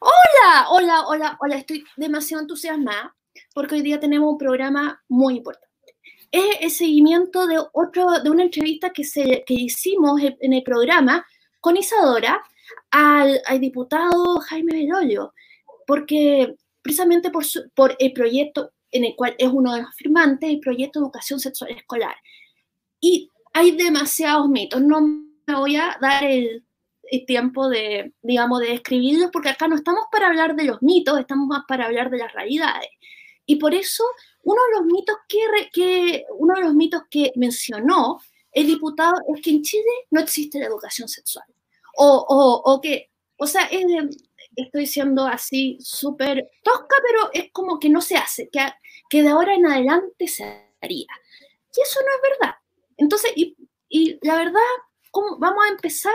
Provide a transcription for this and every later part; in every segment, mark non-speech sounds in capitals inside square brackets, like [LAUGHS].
Hola, hola, hola, hola, estoy demasiado entusiasmada porque hoy día tenemos un programa muy importante. Es el seguimiento de, otro, de una entrevista que, se, que hicimos en el programa con Isadora al, al diputado Jaime Belolio, porque precisamente por, su, por el proyecto en el cual es uno de los firmantes, el proyecto de educación sexual escolar. Y hay demasiados mitos, no me voy a dar el, tiempo de, digamos, de escribirlos, porque acá no estamos para hablar de los mitos, estamos más para hablar de las realidades. Y por eso, uno de los mitos que, que, uno de los mitos que mencionó el diputado es que en Chile no existe la educación sexual. O, o, o que, o sea, es estoy siendo así súper tosca, pero es como que no se hace, que, que de ahora en adelante se haría. Y eso no es verdad. Entonces, y, y la verdad, ¿cómo? vamos a empezar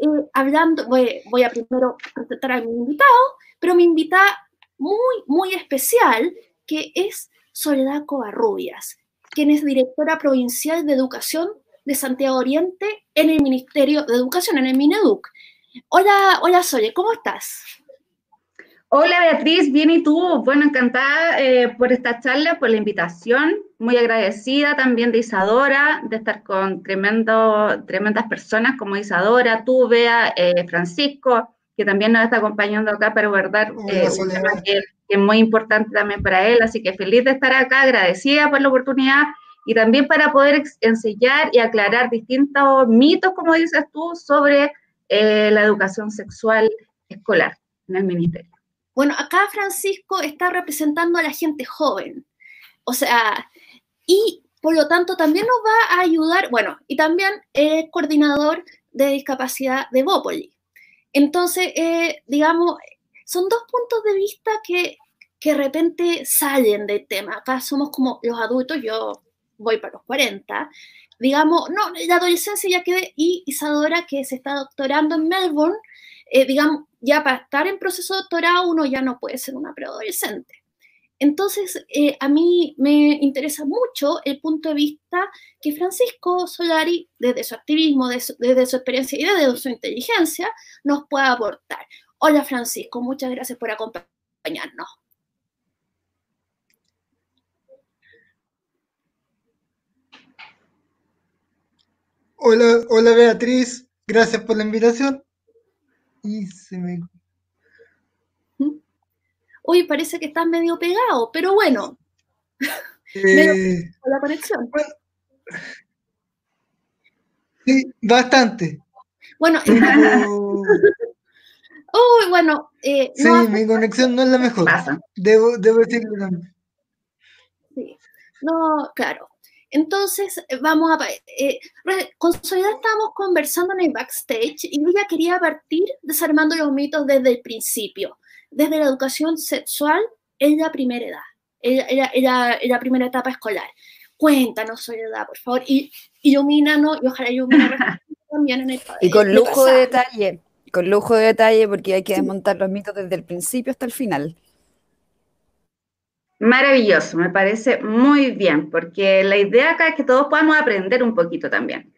eh, hablando, voy, a primero presentar a mi invitado, pero mi invitada muy, muy especial, que es Soledad Covarrubias, quien es directora provincial de educación de Santiago Oriente en el Ministerio de Educación, en el Mineduc. Hola, hola Sole, ¿cómo estás? Hola Beatriz, bien y tú. Bueno, encantada eh, por esta charla, por la invitación. Muy agradecida también de Isadora, de estar con tremendo, tremendas personas como Isadora, tú, Bea, eh, Francisco, que también nos está acompañando acá para guardar eh, un tema que, que, es muy importante también para él. Así que feliz de estar acá, agradecida por la oportunidad y también para poder enseñar y aclarar distintos mitos, como dices tú, sobre la educación sexual escolar en el ministerio. Bueno, acá Francisco está representando a la gente joven. O sea, y por lo tanto también nos va a ayudar, bueno, y también es coordinador de discapacidad de Bópoli. Entonces, eh, digamos, son dos puntos de vista que, que de repente salen del tema. Acá somos como los adultos, yo voy para los 40, digamos, no, la adolescencia ya quedé, y Isadora, que se está doctorando en Melbourne, eh, digamos, ya para estar en proceso de doctorado uno ya no puede ser una preadolescente. Entonces, eh, a mí me interesa mucho el punto de vista que Francisco Solari, desde su activismo, desde su, experiencia y desde su inteligencia, nos pueda aportar. Hola Francisco, muchas gracias por acompañarnos. Hola, hola Beatriz, gracias por la invitación y se me... Uy, parece que estás medio pegado, pero bueno. [LAUGHS] Eh, la conexión. sí, bastante. Bueno, [LAUGHS] Uy, bueno. Eh, sí, mi conexión no es la mejor. Debo, debo decirlo también. Sí. No, claro. Entonces, eh, vamos a... Eh, con Soledad estábamos conversando en el backstage y ella quería partir desarmando los mitos desde el principio, desde la educación sexual en la primera edad, en, la, primera etapa escolar. Cuéntanos, Soledad, por favor, y ilumínanos y ojalá ilumine [LAUGHS] también en el Y con lujo de detalle, con lujo de detalle, porque hay que desmontar los mitos desde el principio hasta el final. Maravilloso, me parece muy bien, porque la idea acá es que todos podamos aprender un poquito también.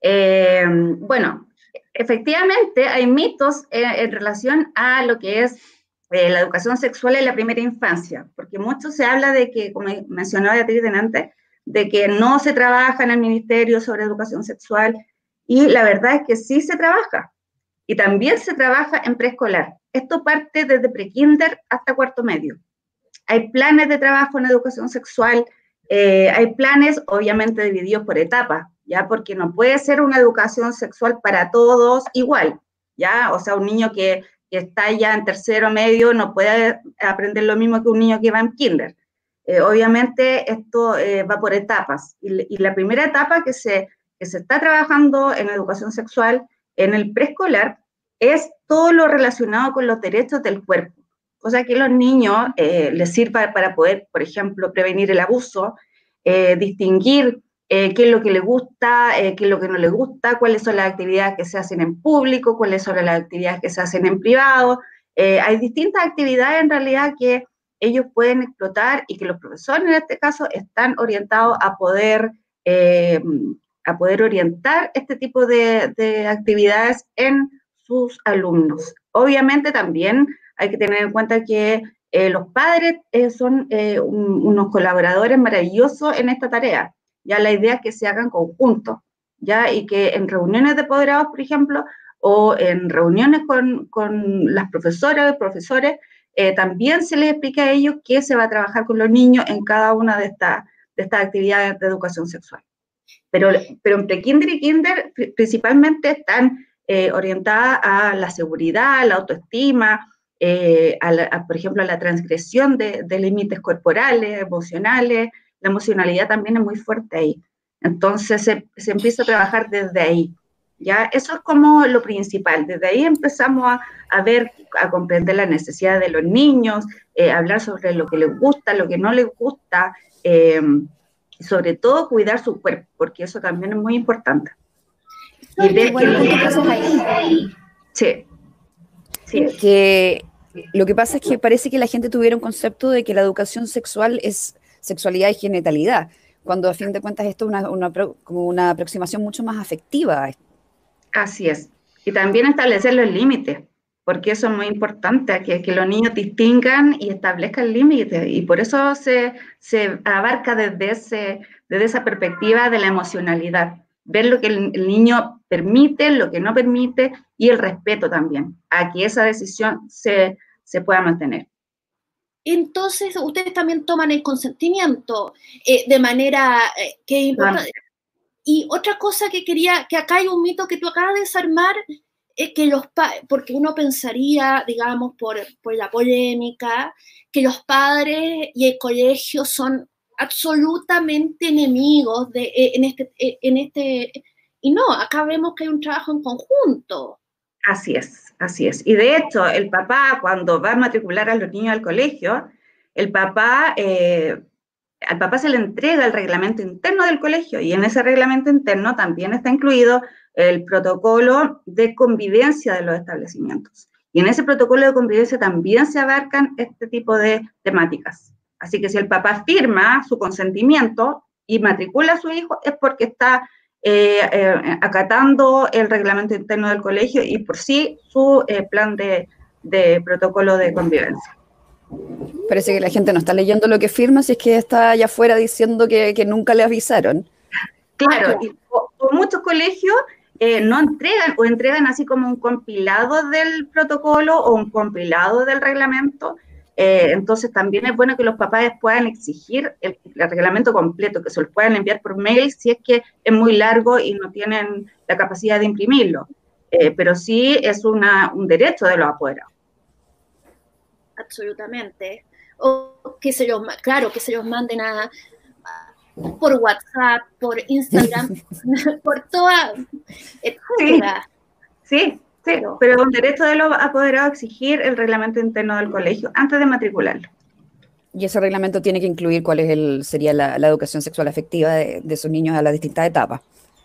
Eh, bueno, efectivamente hay mitos en, relación a lo que es eh, la educación sexual en la primera infancia, porque mucho se habla de que, como mencionaba Beatriz delante, de que no se trabaja en el ministerio sobre educación sexual, y la verdad es que sí se trabaja, y también se trabaja en preescolar. Esto parte desde prekinder hasta cuarto medio hay planes de trabajo en educación sexual, eh, hay planes obviamente divididos por etapas, ¿ya? Porque no puede ser una educación sexual para todos igual, ¿ya? O sea, un niño que, está ya en tercero medio no puede aprender lo mismo que un niño que va en kinder. Eh, obviamente esto eh, va por etapas y, la primera etapa que se, que se está trabajando en educación sexual en el preescolar es todo lo relacionado con los derechos del cuerpo cosa que los niños eh, les sirva para poder, por ejemplo, prevenir el abuso, eh, distinguir eh, qué es lo que les gusta, qué es lo que no les gusta, cuáles son las actividades que se hacen en público, cuáles son las actividades que se hacen en privado. hay distintas actividades en realidad que ellos pueden explotar y que los profesores en este caso están orientados a poder, a poder orientar este tipo de, de actividades en sus alumnos. Obviamente también hay que tener en cuenta que eh, los padres eh, son eh, unos colaboradores maravillosos en esta tarea. Ya la idea es que se hagan conjuntos, ya y que en reuniones de apoderados, por ejemplo, o en reuniones con, con las profesoras y profesores, también se les explique a ellos qué se va a trabajar con los niños en cada una de, estas de estas actividades de educación sexual. Pero, pero en prekinder y kinder principalmente están orientadas a la seguridad, la autoestima, eh, por ejemplo, a la transgresión de, límites corporales, emocionales. La emocionalidad también es muy fuerte ahí. Entonces se, se, empieza a trabajar desde ahí. ¿ya? Eso es como lo principal. Desde ahí empezamos a, a ver, a comprender las necesidades de los niños, eh, hablar sobre lo que les gusta, lo que no les gusta, eh, sobre todo cuidar su cuerpo, porque eso también es muy importante. Y ver que, sí. Sí. Que lo que pasa es que parece que la gente tuviera un concepto de que la educación sexual es sexualidad y genitalidad, cuando a fin de cuentas esto es una, como una aproximación mucho más afectiva. Así es. Y también establecer los límites, porque eso es muy importante, que, que los niños distingan y establezcan límites. Y por eso se, se abarca desde, ese, desde esa perspectiva de la emocionalidad ver lo que el, niño permite, lo que no permite y el respeto también a que esa decisión se, se pueda mantener. Entonces, ustedes también toman el consentimiento eh, de manera eh, que importante. Y otra cosa que quería, que acá hay un mito que tú acabas de desarmar, es que los porque uno pensaría, digamos, por, por la polémica, que los padres y el colegio son absolutamente enemigos de, eh, en, este, eh, en este... Y no, acá vemos que hay un trabajo en conjunto. Así es, así es. Y de hecho, el papá, cuando va a matricular a los niños al colegio, el papá, eh, al papá se le entrega el reglamento interno del colegio y en ese reglamento interno también está incluido el protocolo de convivencia de los establecimientos. Y en ese protocolo de convivencia también se abarcan este tipo de temáticas. Así que si el papá firma su consentimiento y matricula a su hijo, es porque está eh, eh, acatando el reglamento interno del colegio y por sí su eh, plan de, protocolo de convivencia. Parece que la gente no está leyendo lo que firma, si es que está allá afuera diciendo que, nunca le avisaron. Claro, y muchos colegios no entregan o entregan así como un compilado del protocolo o un compilado del reglamento eh, entonces también es bueno que los papás puedan exigir el, reglamento completo, que se lo puedan enviar por mail si es que es muy largo y no tienen la capacidad de imprimirlo. Eh, pero sí es una, un derecho de los apoderados. Absolutamente. O que se los, claro, que se los manden a, por WhatsApp, por Instagram, [LAUGHS] [LAUGHS] por toda, etcétera. sí, pero, pero un derecho de los apoderados a exigir el reglamento interno del colegio antes de matricularlo. Y ese reglamento tiene que incluir cuál es el, sería la, educación sexual afectiva de, de, sus niños a las distintas etapas.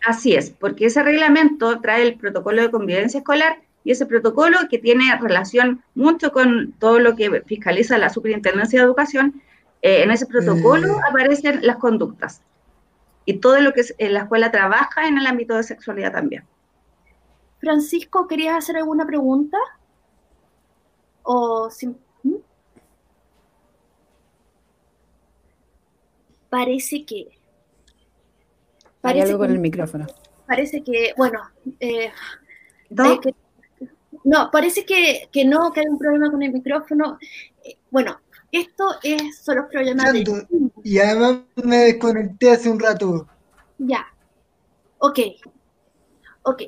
Así es, porque ese reglamento trae el protocolo de convivencia escolar y ese protocolo que tiene relación mucho con todo lo que fiscaliza la Superintendencia de Educación, eh, en ese protocolo mm. aparecen las conductas y todo lo que la escuela trabaja en el ámbito de sexualidad también. Francisco, ¿querías hacer alguna pregunta? O ¿Mm? Parece que. Parece Hay algo con el micrófono. Parece que, bueno, eh, ¿No? no, parece que, no, que hay un problema con el micrófono. Eh, bueno, esto es, son los problemas de... Y además me desconecté hace un rato. Ya. Ok. Ok.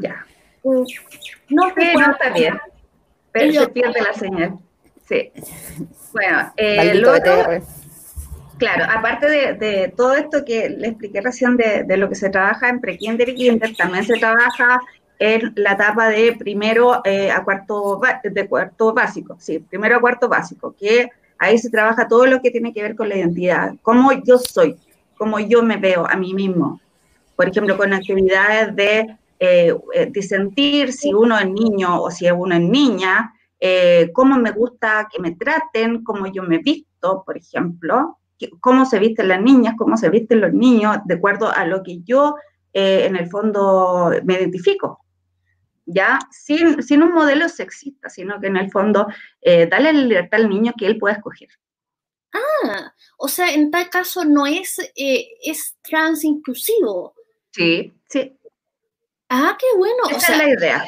Ya. no, está bien. Pero se pierde la señal. Sí. Bueno, eh, claro, aparte de, todo esto que le expliqué recién de, lo que se trabaja en prekinder y kinder, también se trabaja en la etapa de primero eh, a cuarto, de cuarto básico, sí, primero a cuarto básico, que ahí se trabaja todo lo que tiene que ver con la identidad, cómo yo soy, cómo yo me veo a mí mismo. Por ejemplo, con actividades de eh, eh, disentir si uno es niño o si uno es niña, eh, cómo me gusta que me traten, cómo yo me visto, por ejemplo, cómo se visten las niñas, cómo se visten los niños, de acuerdo a lo que yo en el fondo me identifico. ya sin, sin un modelo sexista, sino que en el fondo eh, darle la libertad al niño que él pueda escoger. Ah, o sea, en tal caso no es, eh, es trans inclusivo. Sí, sí. Ah, qué bueno. Esa es la idea.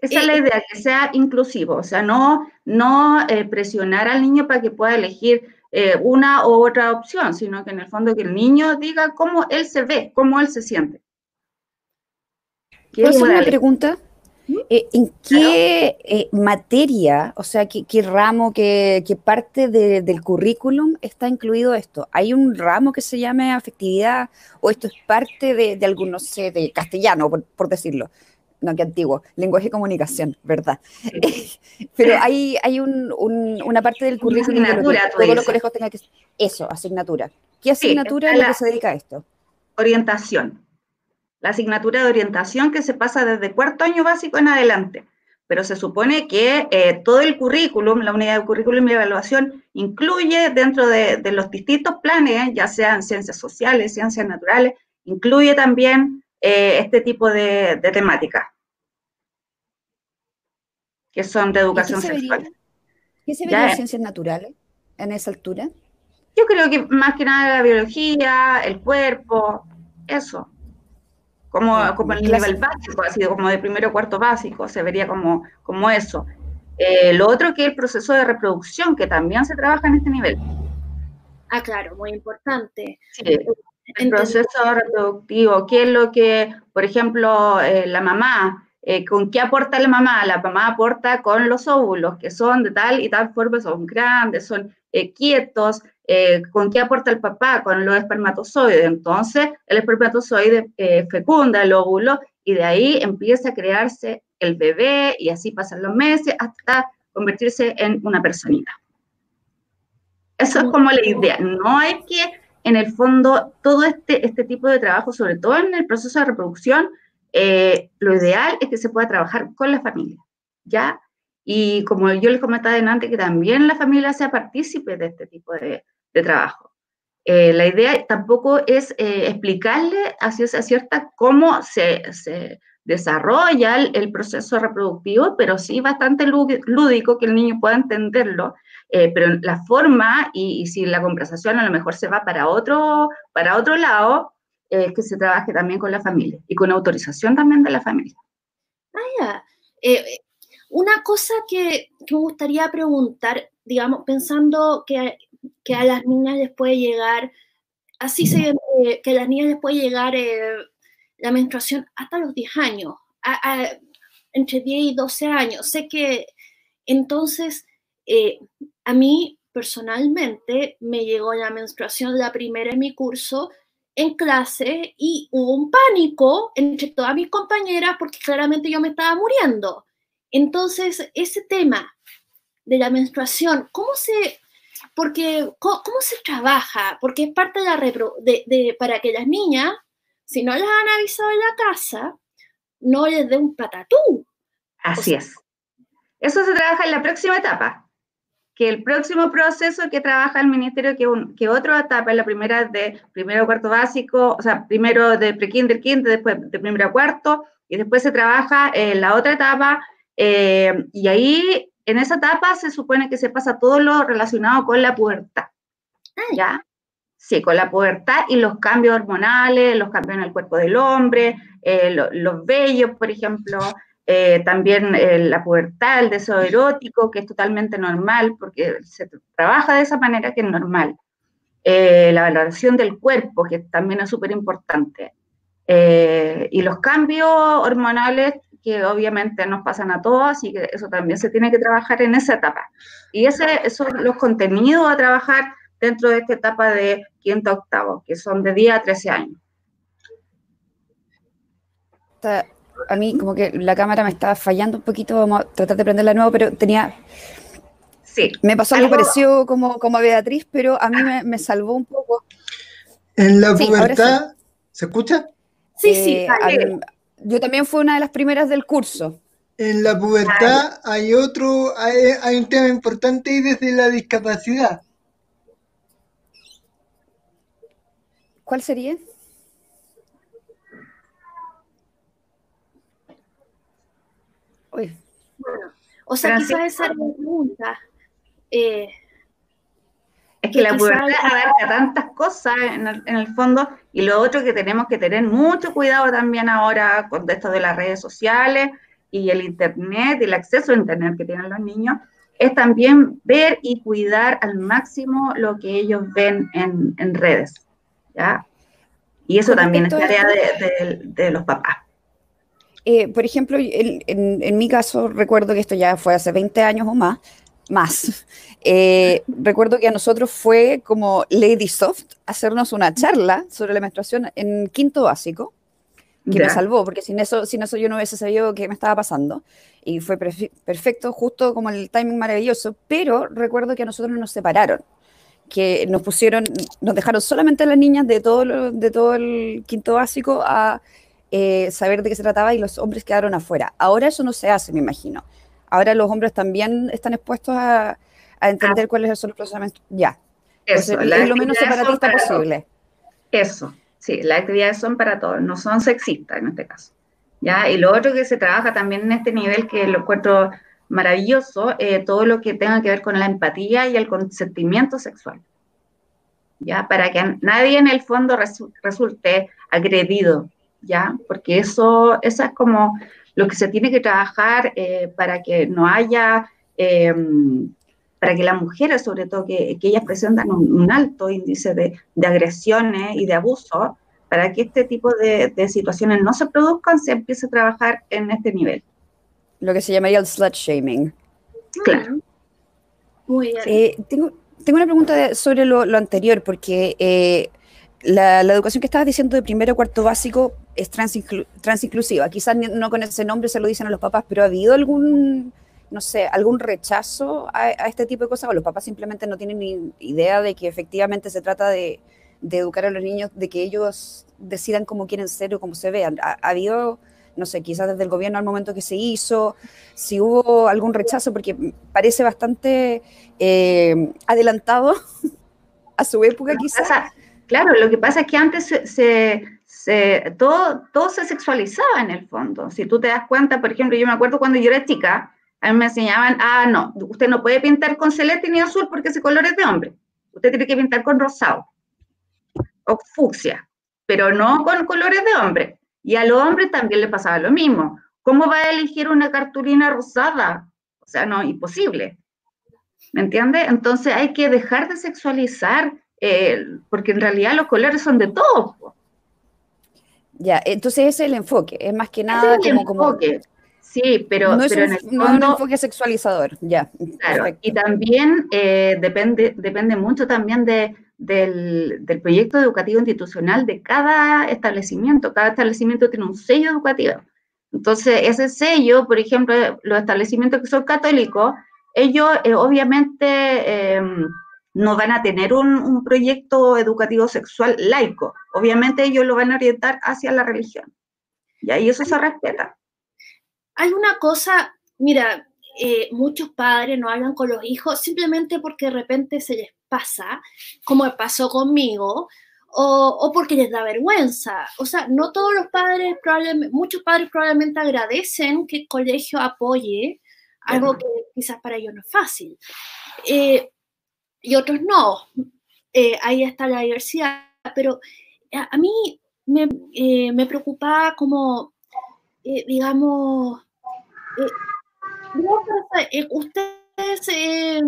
Esa es la eh, idea, que sea inclusivo, o sea, no, no presionar al niño para que pueda elegir una u otra opción, sino que en el fondo que el niño diga cómo él se ve, cómo él se siente. ¿Puedo hacer una pregunta? Eh, ¿En qué eh, materia, o sea, qué, ramo, qué, parte del currículum está incluido esto? ¿Hay un ramo que se llame afectividad o esto es parte de, de algún, no sé, de castellano, por, decirlo? No, qué antiguo, lenguaje y comunicación, ¿verdad? [LAUGHS] Pero hay, hay una parte del currículum que todos los colegios tengan que... Eso, asignatura. ¿Qué asignatura es la que se dedica a esto? Orientación la asignatura de orientación que se pasa desde cuarto año básico en adelante. Pero se supone que eh, todo el currículum, la unidad de currículum y evaluación, incluye dentro de, los distintos planes, ya sean ciencias sociales, ciencias naturales, incluye también eh, este tipo de, temáticas, que son de educación sexual. ¿Qué se ve en ciencias naturales en esa altura? Yo creo que más que nada la biología, el cuerpo, eso como, como el nivel básico, así como de primero cuarto básico, se vería como, como eso. Eh, lo otro que es el proceso de reproducción, que también se trabaja en este nivel. Ah, claro, muy importante. Sí, el proceso reproductivo, qué es lo que, por ejemplo, eh, la mamá, eh, ¿con qué aporta la mamá? La mamá aporta con los óvulos, que son de tal y tal forma, son grandes, son quietos, eh, ¿con qué aporta el papá? Con los espermatozoides. Entonces, el espermatozoide eh, fecunda el óvulo y de ahí empieza a crearse el bebé y así pasan los meses hasta convertirse en una personita. Eso es como la idea. No hay que, en el fondo, todo este, este tipo de trabajo, sobre todo en el proceso de reproducción, eh, lo ideal es que se pueda trabajar con la familia, ¿ya? Y como yo les comentaba antes, que también la familia sea partícipe de este tipo de, trabajo. Eh, la idea tampoco es eh, explicarle a cierta cómo se, desarrolla el, proceso reproductivo, pero sí bastante lúdico que el niño pueda entenderlo. Eh, pero la forma y, si la conversación a lo mejor se va para otro, para otro lado, que se trabaje también con la familia y con autorización también de la familia. Ah, ya. Una cosa que, me gustaría preguntar, digamos, pensando que, a las niñas les puede llegar, así se eh, que a las niñas les puede llegar eh, la menstruación hasta los 10 años, entre 10 y 12 años. Sé que entonces eh, a mí personalmente me llegó la menstruación la primera en mi curso en clase y hubo un pánico entre todas mis compañeras porque claramente yo me estaba muriendo. Entonces, ese tema de la menstruación, ¿cómo se, porque, cómo, se trabaja? Porque es parte de la de, para que las niñas, si no las han avisado en la casa, no les dé un patatú. Así es. Eso se trabaja en la próxima etapa, que el próximo proceso que trabaja el ministerio, que, que otra etapa, la primera de primero a cuarto básico, o sea, primero de pre-kinder, kinder, después de primero a cuarto, y después se trabaja en la otra etapa eh, y ahí, en esa etapa, se supone que se pasa todo lo relacionado con la pubertad. ¿Ya? Sí, con la pubertad y los cambios hormonales, los cambios en el cuerpo del hombre, eh, los vellos, por ejemplo, eh, también la pubertad, el deseo erótico, que es totalmente normal, porque se trabaja de esa manera que es normal. la valoración del cuerpo, que también es súper importante. y los cambios hormonales que obviamente nos pasan a todos, así que eso también se tiene que trabajar en esa etapa. Y ese, esos son los contenidos a trabajar dentro de esta etapa de quinto a octavo, que son de 10 a 13 años. A mí como que la cámara me estaba fallando un poquito, vamos a tratar de prenderla de nuevo, pero tenía... Sí. Me pasó algo, parecido como, como a Beatriz, pero a mí me, salvó un poco. En la pubertad, ¿se escucha? Sí, sí. Eh, yo también fui una de las primeras del curso. En la pubertad hay otro, hay, un tema importante y desde la discapacidad. ¿Cuál sería? o sea, quizás esa la pregunta. Eh, es que, la pubertad abarca tantas cosas en el, fondo y lo otro que tenemos que tener mucho cuidado también ahora con esto de las redes sociales y el internet y el acceso a internet que tienen los niños es también ver y cuidar al máximo lo que ellos ven en, redes, ¿ya? Y eso también es tarea de, los papás. Eh, por ejemplo, en, mi caso, recuerdo que esto ya fue hace 20 años o más, más. Eh, recuerdo que a nosotros fue como Lady Soft hacernos una charla sobre la menstruación en quinto básico, que me salvó, porque sin eso, sin eso yo no hubiese sabido qué me estaba pasando. Y fue perfecto, justo como el timing maravilloso, pero recuerdo que a nosotros nos separaron, que nos pusieron, nos dejaron solamente a las niñas de todo, de todo el quinto básico a eh, saber de qué se trataba y los hombres quedaron afuera. Ahora eso no se hace, me imagino. Ahora los hombres también están expuestos a, entender ah. cuáles son los procesamientos. Ya. Eso, es lo menos separatista posible. Eso, sí, las actividades son para todos, no son sexistas en este caso. ¿ya? Y lo otro que se trabaja también en este nivel, que lo encuentro maravilloso, eh, todo lo que tenga que ver con la empatía y el consentimiento sexual. ¿Ya? Para que nadie en el fondo resulte agredido, ¿ya? Porque eso, eso es como lo que se tiene que trabajar eh, para que no haya, em, para que las mujeres, sobre todo, que, que ellas presentan un, alto índice de, de, agresiones y de abuso, para que este tipo de, de, situaciones no se produzcan, se empiece a trabajar en este nivel. Lo que se llamaría el slut shaming. Claro. Muy bien. Eh, tengo, tengo una pregunta sobre lo, lo anterior, porque la, educación que estabas diciendo de primero cuarto básico es transinclusiva. Quizás no con ese nombre se lo dicen a los papás, pero ¿ha habido algún, no sé, algún rechazo a, este tipo de cosas? ¿O los papás simplemente no tienen ni idea de que efectivamente se trata de, educar a los niños, de que ellos decidan cómo quieren ser o cómo se vean? ¿Ha, habido, no sé, quizás desde el gobierno al momento que se hizo, si hubo algún rechazo? Porque parece bastante eh, adelantado [LAUGHS] a su época quizás. Claro, lo que pasa es que antes se, todo, todo se sexualizaba en el fondo. Si tú te das cuenta, por ejemplo, yo me acuerdo cuando yo era chica, a mí me enseñaban, ah, no, usted no puede pintar con celeste ni azul porque ese color es de hombre. Usted tiene que pintar con rosado o fucsia, pero no con colores de hombre. Y a los hombres también le pasaba lo mismo. ¿Cómo va a elegir una cartulina rosada? O sea, no, imposible. ¿Me entiende? Entonces hay que dejar de sexualizar eh, porque en realidad los colores son de todos. Ya, entonces ese es el enfoque, es más que nada como, enfoque. Sí, pero, no es, un, en el fondo, no es un enfoque sexualizador, ya. Claro, y también eh, depende, depende mucho también de, del, del, proyecto educativo institucional de cada establecimiento. Cada establecimiento tiene un sello educativo. Entonces, ese sello, por ejemplo, los establecimientos que son católicos, ellos eh, obviamente em, no van a tener un, proyecto educativo sexual laico. Obviamente ellos lo van a orientar hacia la religión. Y ahí eso se respeta. Hay una cosa, mira, eh, muchos padres no hablan con los hijos simplemente porque de repente se les pasa, como pasó conmigo, o, porque les da vergüenza. O sea, no todos los padres, probablemente, muchos padres probablemente agradecen que el colegio apoye algo que quizás para ellos no es fácil. Eh, y otros no. Eh, ahí está la diversidad, pero eh, a, mí me, eh, me, preocupaba como, digamos, ustedes,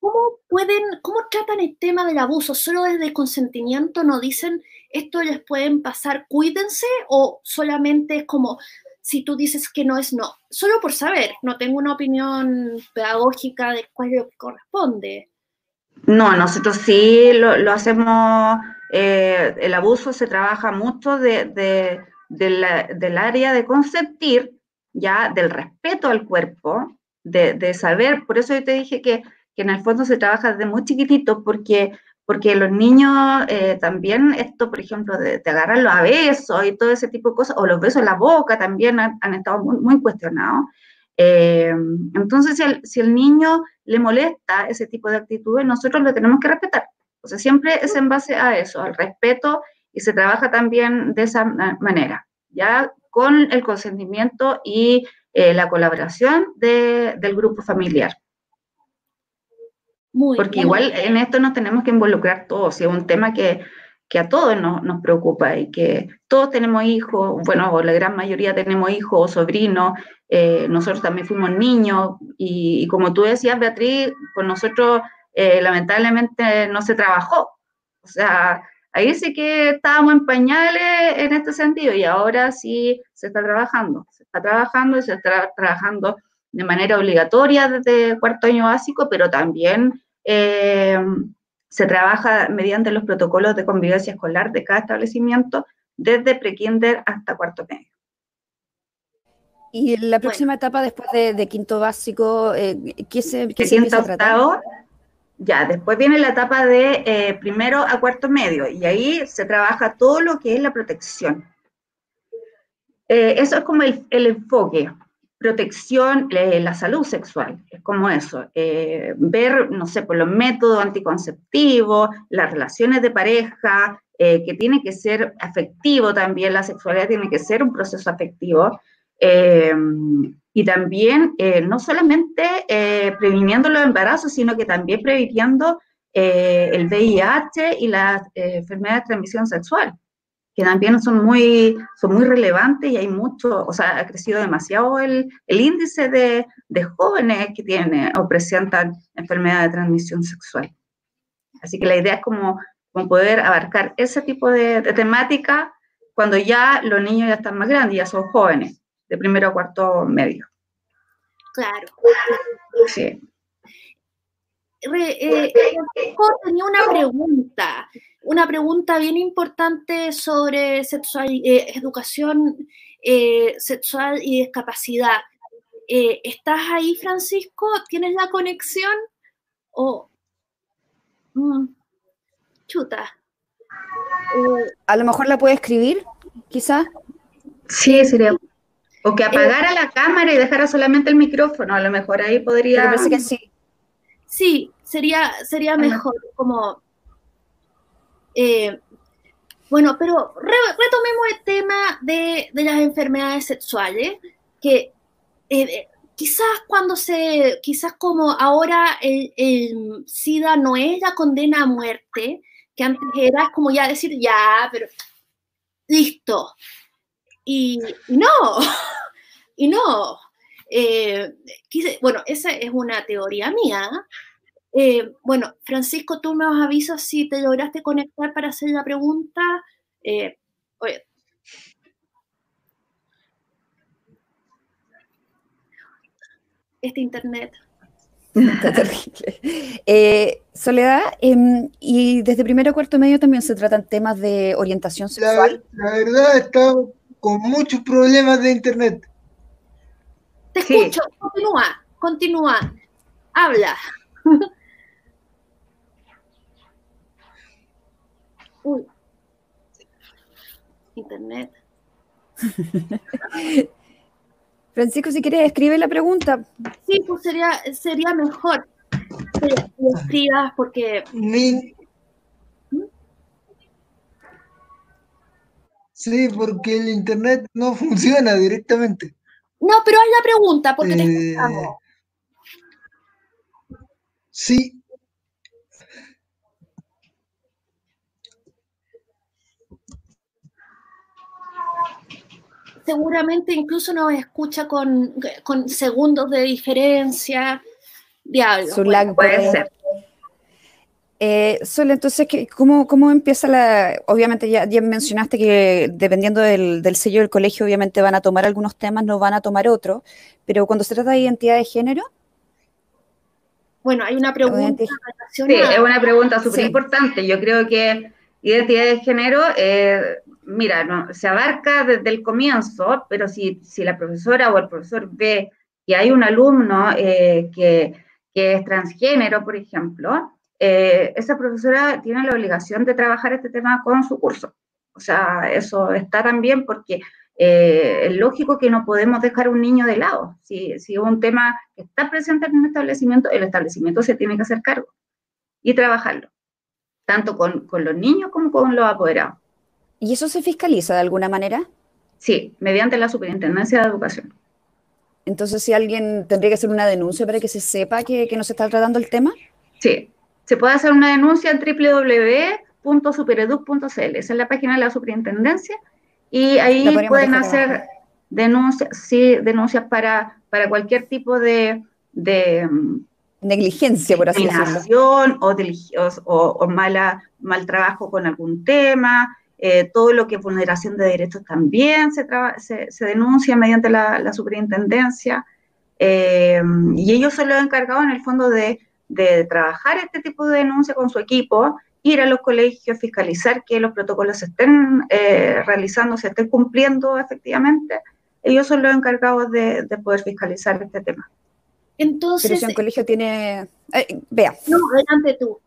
¿cómo pueden, cómo tratan el tema del abuso? ¿Solo desde consentimiento no dicen esto les pueden pasar, cuídense? ¿O solamente es como, si tú dices que no es no, solo por saber, no tengo una opinión pedagógica de cuál lo corresponde. No, nosotros sí lo, hacemos, eh, el abuso se trabaja mucho de, del área de consentir, ya del respeto al cuerpo, de, saber, por eso yo te dije que, que en el fondo se trabaja desde muy chiquitito, porque porque los niños eh, también, esto, por ejemplo, de, de, agarrarlos a besos y todo ese tipo de cosas, o los besos en la boca también han, estado muy, muy cuestionados. Eh, entonces, si, si el niño le molesta ese tipo de actitudes, nosotros lo tenemos que respetar. O sea, siempre es en base a eso, al respeto, y se trabaja también de esa manera, ya con el consentimiento y eh, la colaboración del grupo familiar. Porque igual en esto nos tenemos que involucrar todos, es un tema que, a todos nos, preocupa y que todos tenemos hijos, bueno, la gran mayoría tenemos hijos o sobrinos, eh, nosotros también fuimos niños y, como tú decías, Beatriz, con nosotros eh, lamentablemente no se trabajó. O sea, ahí sí que estábamos en pañales en este sentido y ahora sí se está trabajando, se está trabajando y se está trabajando de manera obligatoria desde cuarto año básico, pero también eh, se trabaja mediante los protocolos de convivencia escolar de cada establecimiento, desde prekinder hasta cuarto medio. ¿Y la próxima etapa después de, quinto básico, eh, qué se, qué se? Ya, después viene la etapa de eh, primero a cuarto medio y ahí se trabaja todo lo que es la protección. eso es como el, el enfoque protección, eh, la salud sexual, es como eso, eh, ver, no sé, por los métodos anticonceptivos, las relaciones de pareja, eh, que tiene que ser afectivo también, la sexualidad tiene que ser un proceso afectivo, y también no solamente previniendo los embarazos, sino que también previniendo el VIH y las enfermedades de transmisión sexual que también son muy, son muy relevantes y hay mucho, o sea, ha crecido demasiado el, el índice de, de, jóvenes que tienen o presentan enfermedad de transmisión sexual. Así que la idea es como, como poder abarcar ese tipo de, de, temática cuando ya los niños ya están más grandes, ya son jóvenes, de primero a cuarto medio. Claro. Sí. Eh, tenía una pregunta una pregunta bien importante sobre sexual, eh, educación eh, sexual y discapacidad. Eh, ¿Estás ahí, Francisco? ¿Tienes la conexión? O. Mm, chuta. A lo mejor la puede escribir, quizás. Sí, sería. O que apagara la cámara y dejara solamente el micrófono, a lo mejor ahí podría. Me parece que sí. Sí, sería, sería mejor, como eh, bueno, pero retomemos el tema de, las enfermedades sexuales, que eh, quizás cuando se, quizás como ahora el, SIDA no es la condena a muerte, que antes era como ya decir, ya, pero listo. Y, no, y no. [LAUGHS] Eh, bueno, esa es una teoría mía, eh, bueno, Francisco, tú me avisas si te lograste conectar para hacer la pregunta. Eh, Este internet. [LAUGHS] Está terrible. Eh, Soledad, em, y desde primero a cuarto medio también se tratan temas de orientación sexual. La, verdad, está con muchos problemas de internet. Te escucho, continúa, continúa, habla. [LAUGHS] Uy. Internet. [LAUGHS] Francisco, si quieres, escribe la pregunta. Sí, pues sería, sería mejor que escribas porque... ¿Mm? Sí, porque el internet no funciona directamente. No, pero haz la pregunta, porque te eh, escuchamos. Sí, seguramente incluso nos escucha con, segundos de diferencia. Diablo. puede ser. Eh, entonces, ¿cómo, ¿cómo, empieza la...? Obviamente ya, mencionaste que dependiendo del, sello del colegio, obviamente van a tomar algunos temas, no van a tomar otros, pero cuando se trata de identidad de género... Bueno, hay una pregunta Sí, es una pregunta súper importante. Yo creo que identidad de género eh, mira, no, se abarca desde el comienzo, pero si, si, la profesora o el profesor ve que hay un alumno eh, que, que, es transgénero, por ejemplo, eh, esa profesora tiene la obligación de trabajar este tema con su curso. O sea, eso está también porque eh, es lógico que no podemos dejar un niño de lado. Si, si un tema que está presente en un establecimiento, el establecimiento se tiene que hacer cargo y trabajarlo, tanto con, con los niños como con los apoderados. ¿Y eso se fiscaliza de alguna manera? Sí, mediante la Superintendencia de Educación. Entonces, si alguien tendría que hacer una denuncia para que se sepa que, no se está tratando el tema. Sí, se puede hacer una denuncia en www.supereduc.cl, esa es la página de la superintendencia, y ahí pueden hacer denuncias, sí, denuncias para, para cualquier tipo de, mm, negligencia, por así decirlo. O, o, mala, mal trabajo con algún tema, eh, todo lo que es vulneración de derechos también se, se, denuncia mediante la, superintendencia. Eh, y ellos son los encargados en el fondo de, trabajar este tipo de denuncia con su equipo, ir a los colegios, fiscalizar que los protocolos se estén eh, realizando, se estén cumpliendo efectivamente. Ellos son los encargados de, poder fiscalizar este tema. Entonces, Pero si un colegio tiene... vea. No, adelante tú.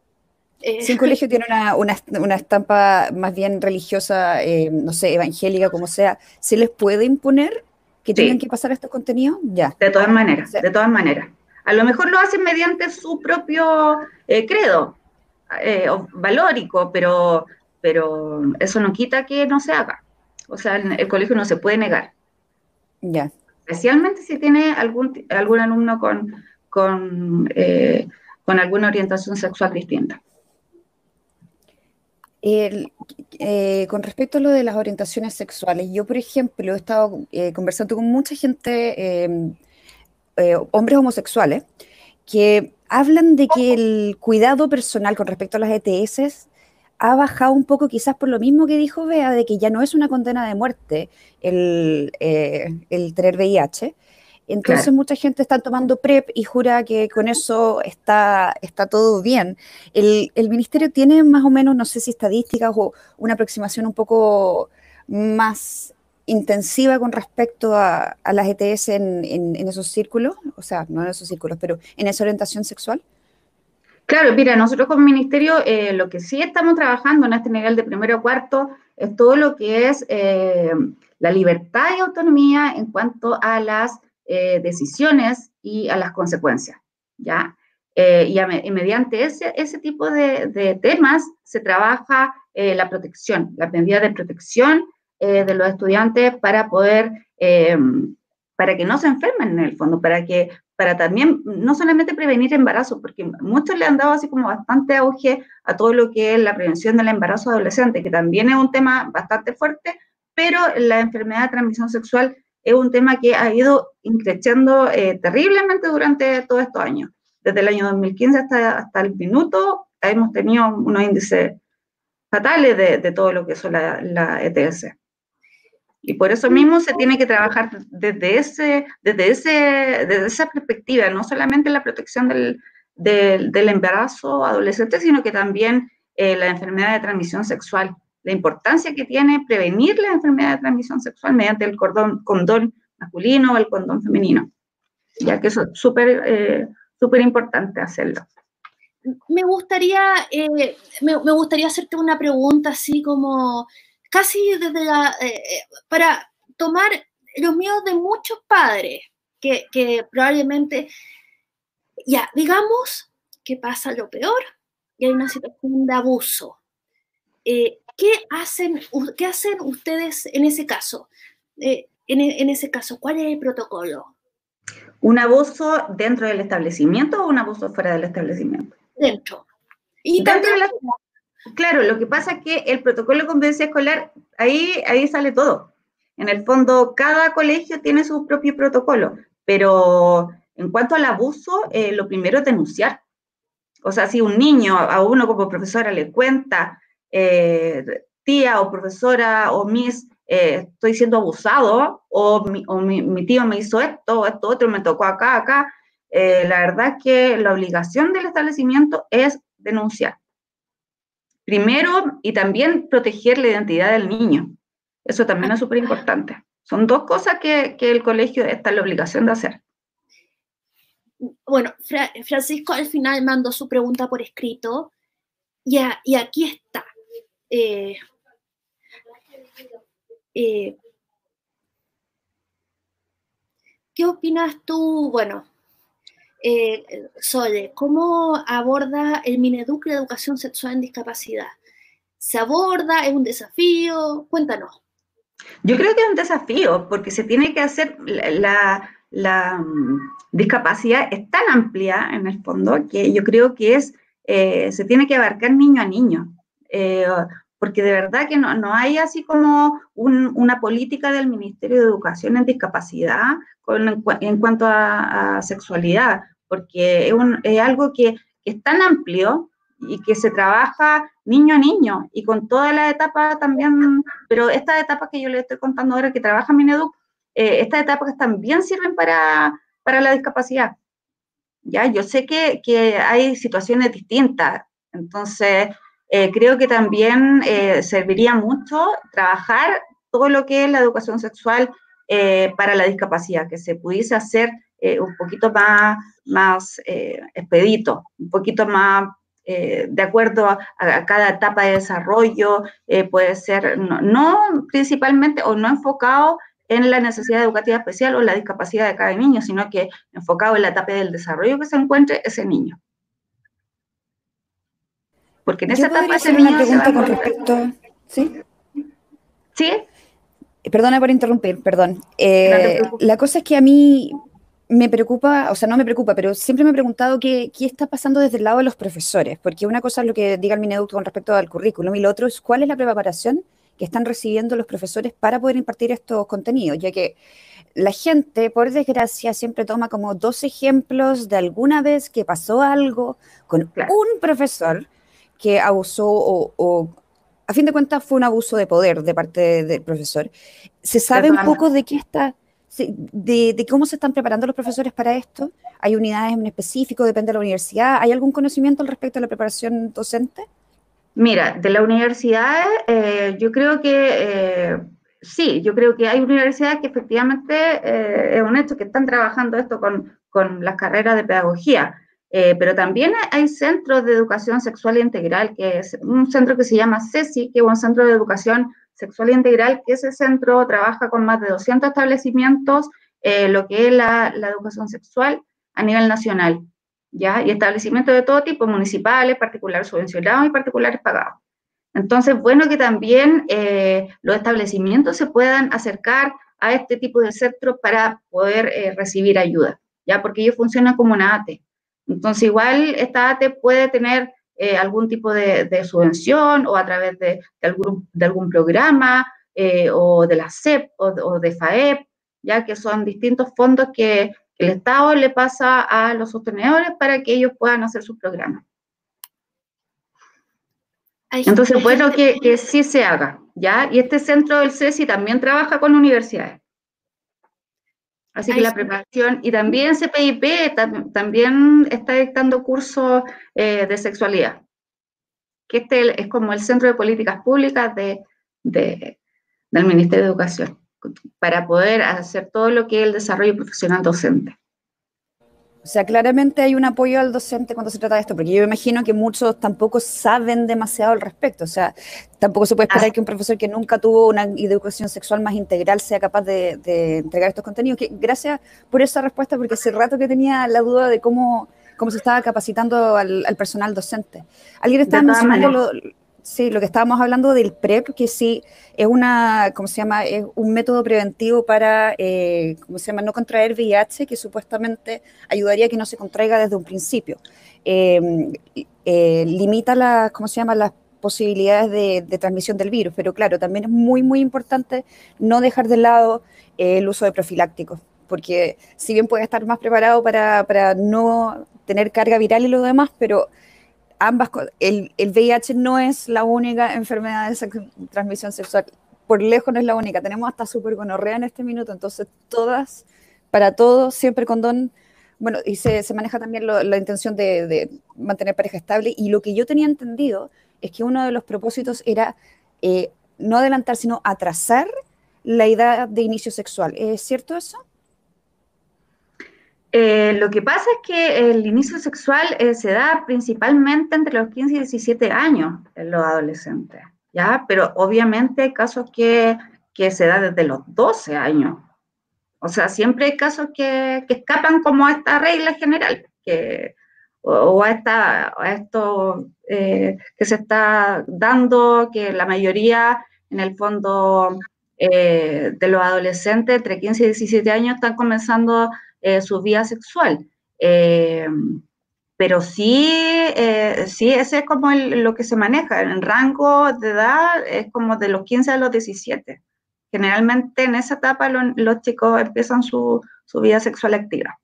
Eh, si un colegio tiene una, estampa más bien religiosa, eh, no sé, evangélica, como sea, ¿se les puede imponer que tengan que pasar estos contenidos? Ya. De todas maneras, de todas maneras. A lo mejor lo hacen mediante su propio eh, credo valórico, pero, pero eso no quita que no se haga. O sea, el, colegio no se puede negar. Ya. Especialmente si tiene algún, algún alumno con, con, con alguna orientación sexual distinta. Eh, con respecto a lo de las orientaciones sexuales, yo, por ejemplo, he estado eh, conversando con mucha gente, eh, hombres homosexuales, que hablan de que el cuidado personal con respecto a las ETS ha bajado un poco, quizás por lo mismo que dijo Bea, de que ya no es una condena de muerte el, el tener VIH, entonces mucha gente está tomando PrEP y jura que con eso está, está todo bien. El, ministerio tiene más o menos, no sé si estadísticas o una aproximación un poco más intensiva con respecto a, las ETS en, esos círculos, o sea, no en esos círculos, pero en esa orientación sexual. Claro, mira, nosotros como ministerio eh, lo que sí estamos trabajando en este nivel de primero a cuarto es todo lo que es eh, la libertad y autonomía en cuanto a las eh, decisiones y a las consecuencias, ¿ya? Eh, y, mediante ese, ese tipo de, temas se trabaja eh, la protección, la medida de protección de los estudiantes para poder, para que no se enfermen en el fondo, para que, para también, no solamente prevenir embarazo, porque muchos le han dado así como bastante auge a todo lo que es la prevención del embarazo adolescente, que también es un tema bastante fuerte, pero la enfermedad de transmisión sexual es un tema que ha ido increciendo eh, terriblemente durante todos estos años. Desde el año 2015 hasta, hasta el minuto hemos tenido unos índices fatales de, todo lo que son la, ETS. Y por eso mismo se tiene que trabajar desde, ese, desde, ese, desde esa perspectiva, no solamente la protección del, del, embarazo adolescente, sino que también eh, la enfermedad de transmisión sexual la importancia que tiene prevenir la enfermedad de transmisión sexual mediante el cordón, condón masculino o el condón femenino, ya que eso es súper eh, súper importante hacerlo. Me gustaría, eh, me, gustaría hacerte una pregunta así como casi desde la, eh, para tomar los miedos de muchos padres que, que probablemente, ya, digamos que pasa lo peor y hay una situación de abuso. Eh, ¿Qué hacen, qué hacen ustedes en ese caso? Eh, en, ese caso, ¿cuál es el protocolo? ¿Un abuso dentro del establecimiento o un abuso fuera del establecimiento? Dentro. Y dentro claro, lo que pasa es que el protocolo de convivencia escolar, ahí, ahí sale todo. En el fondo, cada colegio tiene su propio protocolo, pero en cuanto al abuso, eh, lo primero es denunciar. O sea, si un niño a uno como profesora le cuenta eh, tía o profesora o mis, eh, estoy siendo abusado, o, mi, tío me hizo esto, esto otro, me tocó acá, acá. La verdad es que la obligación del establecimiento es denunciar. Primero, y también proteger la identidad del niño. Eso también es súper importante. Son dos cosas que, el colegio está en la obligación de hacer. Bueno, Francisco al final mandó su pregunta por escrito y aquí está. Eh, eh, ¿Qué opinas tú? Bueno, eh, Sole, ¿cómo aborda el Mineduc la educación sexual en discapacidad? ¿Se aborda? ¿Es un desafío? Cuéntanos. Yo creo que es un desafío porque se tiene que hacer la, la mm, discapacidad es tan amplia en el fondo que yo creo que es, eh, se tiene que abarcar niño a niño. Eh, porque de verdad que no, no hay así como una política del Ministerio de Educación en discapacidad en cuanto a, sexualidad, porque es, algo que, es tan amplio y que se trabaja niño a niño y con todas las etapas también, pero estas etapas que yo le estoy contando ahora que trabaja Mineduc, eh, estas etapas también sirven para, para la discapacidad. Ya, yo sé que, que hay situaciones distintas, entonces eh, creo que también eh, serviría mucho trabajar todo lo que es la educación sexual eh, para la discapacidad, que se pudiese hacer un poquito más, más expedito, un poquito más de acuerdo a, cada etapa de desarrollo, puede ser no, no, principalmente o no enfocado en la necesidad educativa especial o la discapacidad de cada niño, sino que enfocado en la etapa del desarrollo que se encuentre ese niño. Porque en esa etapa hacer una pregunta con respecto. ¿Sí? ¿Sí? Perdona por interrumpir, perdón. Eh, la cosa es que a mí me preocupa, o sea, no me preocupa, pero siempre me he preguntado qué, qué, está pasando desde el lado de los profesores, porque una cosa es lo que diga el Mineducto con respecto al currículum y lo otro es cuál es la preparación que están recibiendo los profesores para poder impartir estos contenidos, ya que la gente, por desgracia, siempre toma como dos ejemplos de alguna vez que pasó algo con un profesor que abusó o, a fin de cuentas fue un abuso de poder de parte del profesor. ¿Se sabe un poco de qué está, de, cómo se están preparando los profesores para esto? ¿Hay unidades en específico? ¿Depende de la universidad? ¿Hay algún conocimiento al respecto de la preparación docente? Mira, de la universidad, eh, yo creo que eh, sí, yo creo que hay universidades que efectivamente eh, es un hecho que están trabajando esto con, con las carreras de pedagogía. Eh, pero también hay centros de educación sexual integral, que es un centro que se llama CESI, que es un centro de educación sexual integral, que ese centro trabaja con más de 200 establecimientos, eh, lo que es la, educación sexual a nivel nacional, ¿ya? Y establecimientos de todo tipo, municipales, particulares subvencionados y particulares pagados. Entonces, bueno que también eh, los establecimientos se puedan acercar a este tipo de centros para poder recibir ayuda, ¿ya? Porque ellos funcionan como una ATE. Entonces, igual esta ATE puede tener eh, algún tipo de, subvención o a través de, algún, de algún, programa eh, o de la CEP o, de FAEP, ya que son distintos fondos que el Estado le pasa a los sostenedores para que ellos puedan hacer sus programas. Entonces, bueno que, que sí se haga, ¿ya? Y este centro del CESI también trabaja con universidades. Así que la preparación, y también CPIP también está dictando cursos eh, de sexualidad, que este es como el Centro de Políticas Públicas de, del Ministerio de Educación, para poder hacer todo lo que es el desarrollo profesional docente. O sea, claramente hay un apoyo al docente cuando se trata de esto, porque yo imagino que muchos tampoco saben demasiado al respecto. O sea, tampoco se puede esperar que un profesor que nunca tuvo una educación sexual más integral sea capaz de, entregar estos contenidos. Que, gracias por esa respuesta, porque hace rato que tenía la duda de cómo, cómo se estaba capacitando al, personal docente. Alguien estaba mencionando lo, Sí, lo que estábamos hablando del PrEP, que sí es una, ¿cómo se llama? Es un método preventivo para, eh, ¿cómo se llama? No contraer VIH, que supuestamente ayudaría a que no se contraiga desde un principio. Em, eh, limita las, ¿cómo se llama? Las posibilidades de, transmisión del virus, pero claro, también es muy, muy importante no dejar de lado eh, el uso de profilácticos, porque si bien puede estar más preparado para, para no tener carga viral y lo demás, pero ambas el, el VIH no es la única enfermedad de transmisión sexual, por lejos no es la única, tenemos hasta super gonorrea en este minuto, entonces todas, para todos, siempre condón, bueno, y se, se maneja también la intención de, de, mantener pareja estable, y lo que yo tenía entendido es que uno de los propósitos era eh, no adelantar, sino atrasar la edad de inicio sexual. ¿Es cierto eso? Eh, lo que pasa es que el inicio sexual eh, se da principalmente entre los 15 y 17 años en los adolescentes, ¿ya? Pero obviamente hay casos que, se da desde los 12 años. O sea, siempre hay casos que, escapan como a esta regla general, que, o, a, esta, a esto eh, que se está dando, que la mayoría, en el fondo, de los adolescentes entre 15 y 17 años están comenzando su vida sexual. pero sí, sí, ese es como lo que se maneja. El rango de edad es como de los 15 a los 17. Generalmente en esa etapa los chicos empiezan su, su vida sexual activa.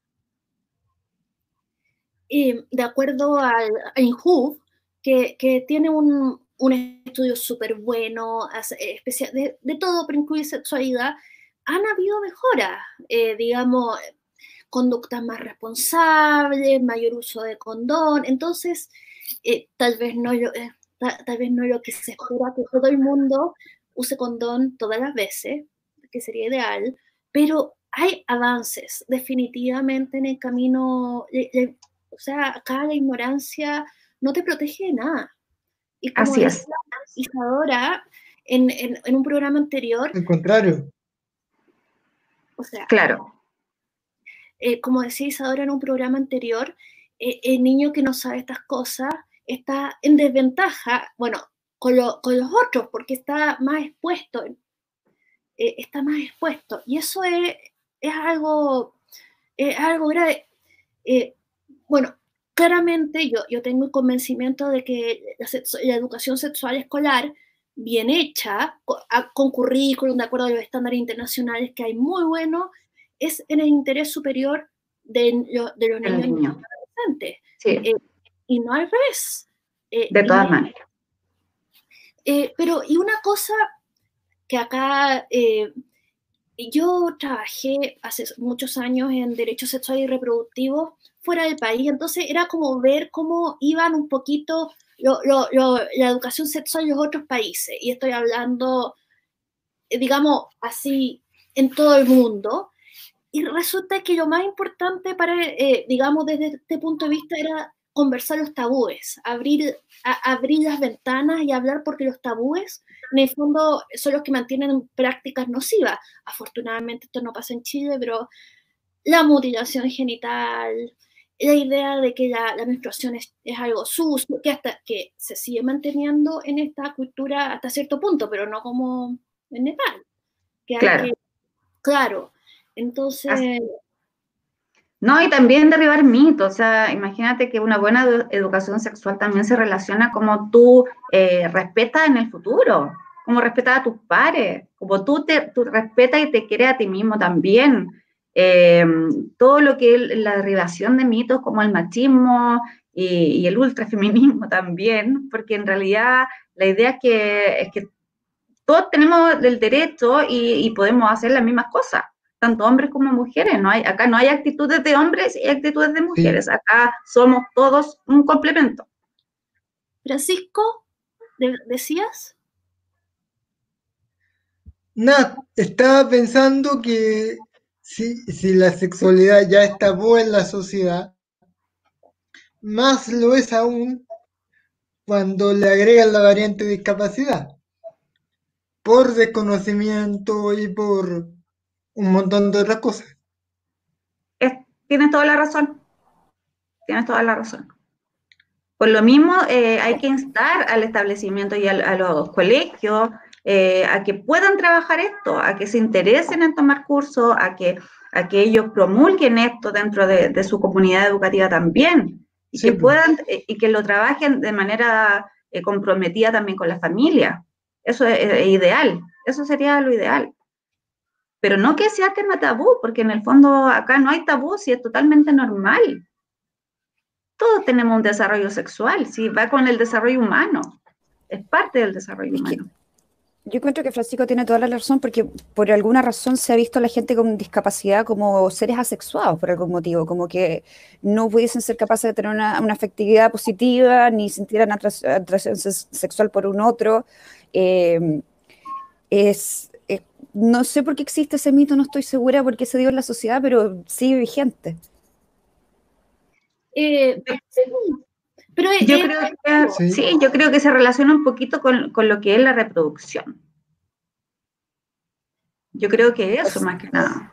de acuerdo al INJUV, que, que tiene un, un estudio súper bueno, especial, de, de, todo, pero incluye sexualidad, han habido mejoras, eh, digamos, conductas más responsables, mayor uso de condón, entonces, eh, tal, vez no, eh, tal vez no lo que se espera que todo el mundo use condón todas las veces, que sería ideal, pero hay avances definitivamente en el camino, o sea, acá la ignorancia no te protege de nada. Y como Así es. Isadora, en, en, en, un programa anterior... Al contrario. O sea, claro. Eh, como decía Isadora en un programa anterior, eh, el niño que no sabe estas cosas está en desventaja, bueno, con, lo, con los otros, porque está más expuesto, eh, está más expuesto. Y eso es, es algo, es algo grave. Eh, bueno, claramente yo, yo tengo el convencimiento de que la, la educación sexual escolar, bien hecha, con, con currículum, de acuerdo a los estándares internacionales que hay muy bueno, es en el interés superior de, de los niños adolescentes. Sí. Eh, y no al revés. Eh, de todas maneras. Eh, pero, y una cosa que acá, yo trabajé hace muchos años en derechos sexuales y reproductivos fuera del país, entonces era como ver cómo iban un poquito lo, lo, lo, la educación sexual en los otros países, y estoy hablando, digamos, así, en todo el mundo, y resulta que lo más importante para, eh, digamos, desde este punto de vista era conversar los tabúes, abrir, a, abrir las ventanas y hablar porque los tabúes en el fondo son los que mantienen prácticas nocivas. Afortunadamente esto no pasa en Chile, pero la mutilación genital, la idea de que la, la menstruación es, es, algo sucio, que hasta que se sigue manteniendo en esta cultura hasta cierto punto, pero no como en Nepal. Que claro. Que, claro. Entonces... No, y también derribar mitos. O sea, imagínate que una buena edu educación sexual también se relaciona como tú eh, respetas en el futuro, como respetas a tus pares, como tú, te, tú respetas y te quieres a ti mismo también. Eh, todo lo que es la derribación de mitos como el machismo y, y, el ultrafeminismo también, porque en realidad la idea es que, es que todos tenemos el derecho y, y podemos hacer las mismas cosas tanto hombres como mujeres. No hay, acá no hay actitudes de hombres y actitudes de mujeres. Sí. Acá somos todos un complemento. Francisco, ¿decías? Nada, estaba pensando que si, si la sexualidad ya es tabú en la sociedad, más lo es aún cuando le agregan la variante discapacidad, por desconocimiento y por un montón de otras cosas. Es, tienes toda la razón. Tienes toda la razón. Por lo mismo, eh, hay que instar al establecimiento y a, a los colegios eh, a que puedan trabajar esto, a que se interesen en tomar cursos, a que, a que ellos promulguen esto dentro de, de su comunidad educativa también, y sí, que puedan, eh, y que lo trabajen de manera comprometida también con la familia. Eso es, es ideal, eso sería lo ideal pero no que sea tema tabú, porque en el fondo acá no hay tabú, si es totalmente normal. Todos tenemos un desarrollo sexual, si va con el desarrollo humano, es parte del desarrollo humano. Yo encuentro que Francisco tiene toda la razón porque por alguna razón se ha visto a la gente con discapacidad como seres asexuados por algún motivo, como que no pudiesen ser capaces de tener una, una afectividad positiva ni sintieran atracción sexual por un otro. Eh, es, no sé por qué existe ese mito, no estoy segura por qué se dio en la sociedad, pero sigue vigente. Eh, pero yo eh, creo que, sí. sí. yo creo que se relaciona un poquito con, con, lo que es la reproducción. Yo creo que eso, o sea, más que nada.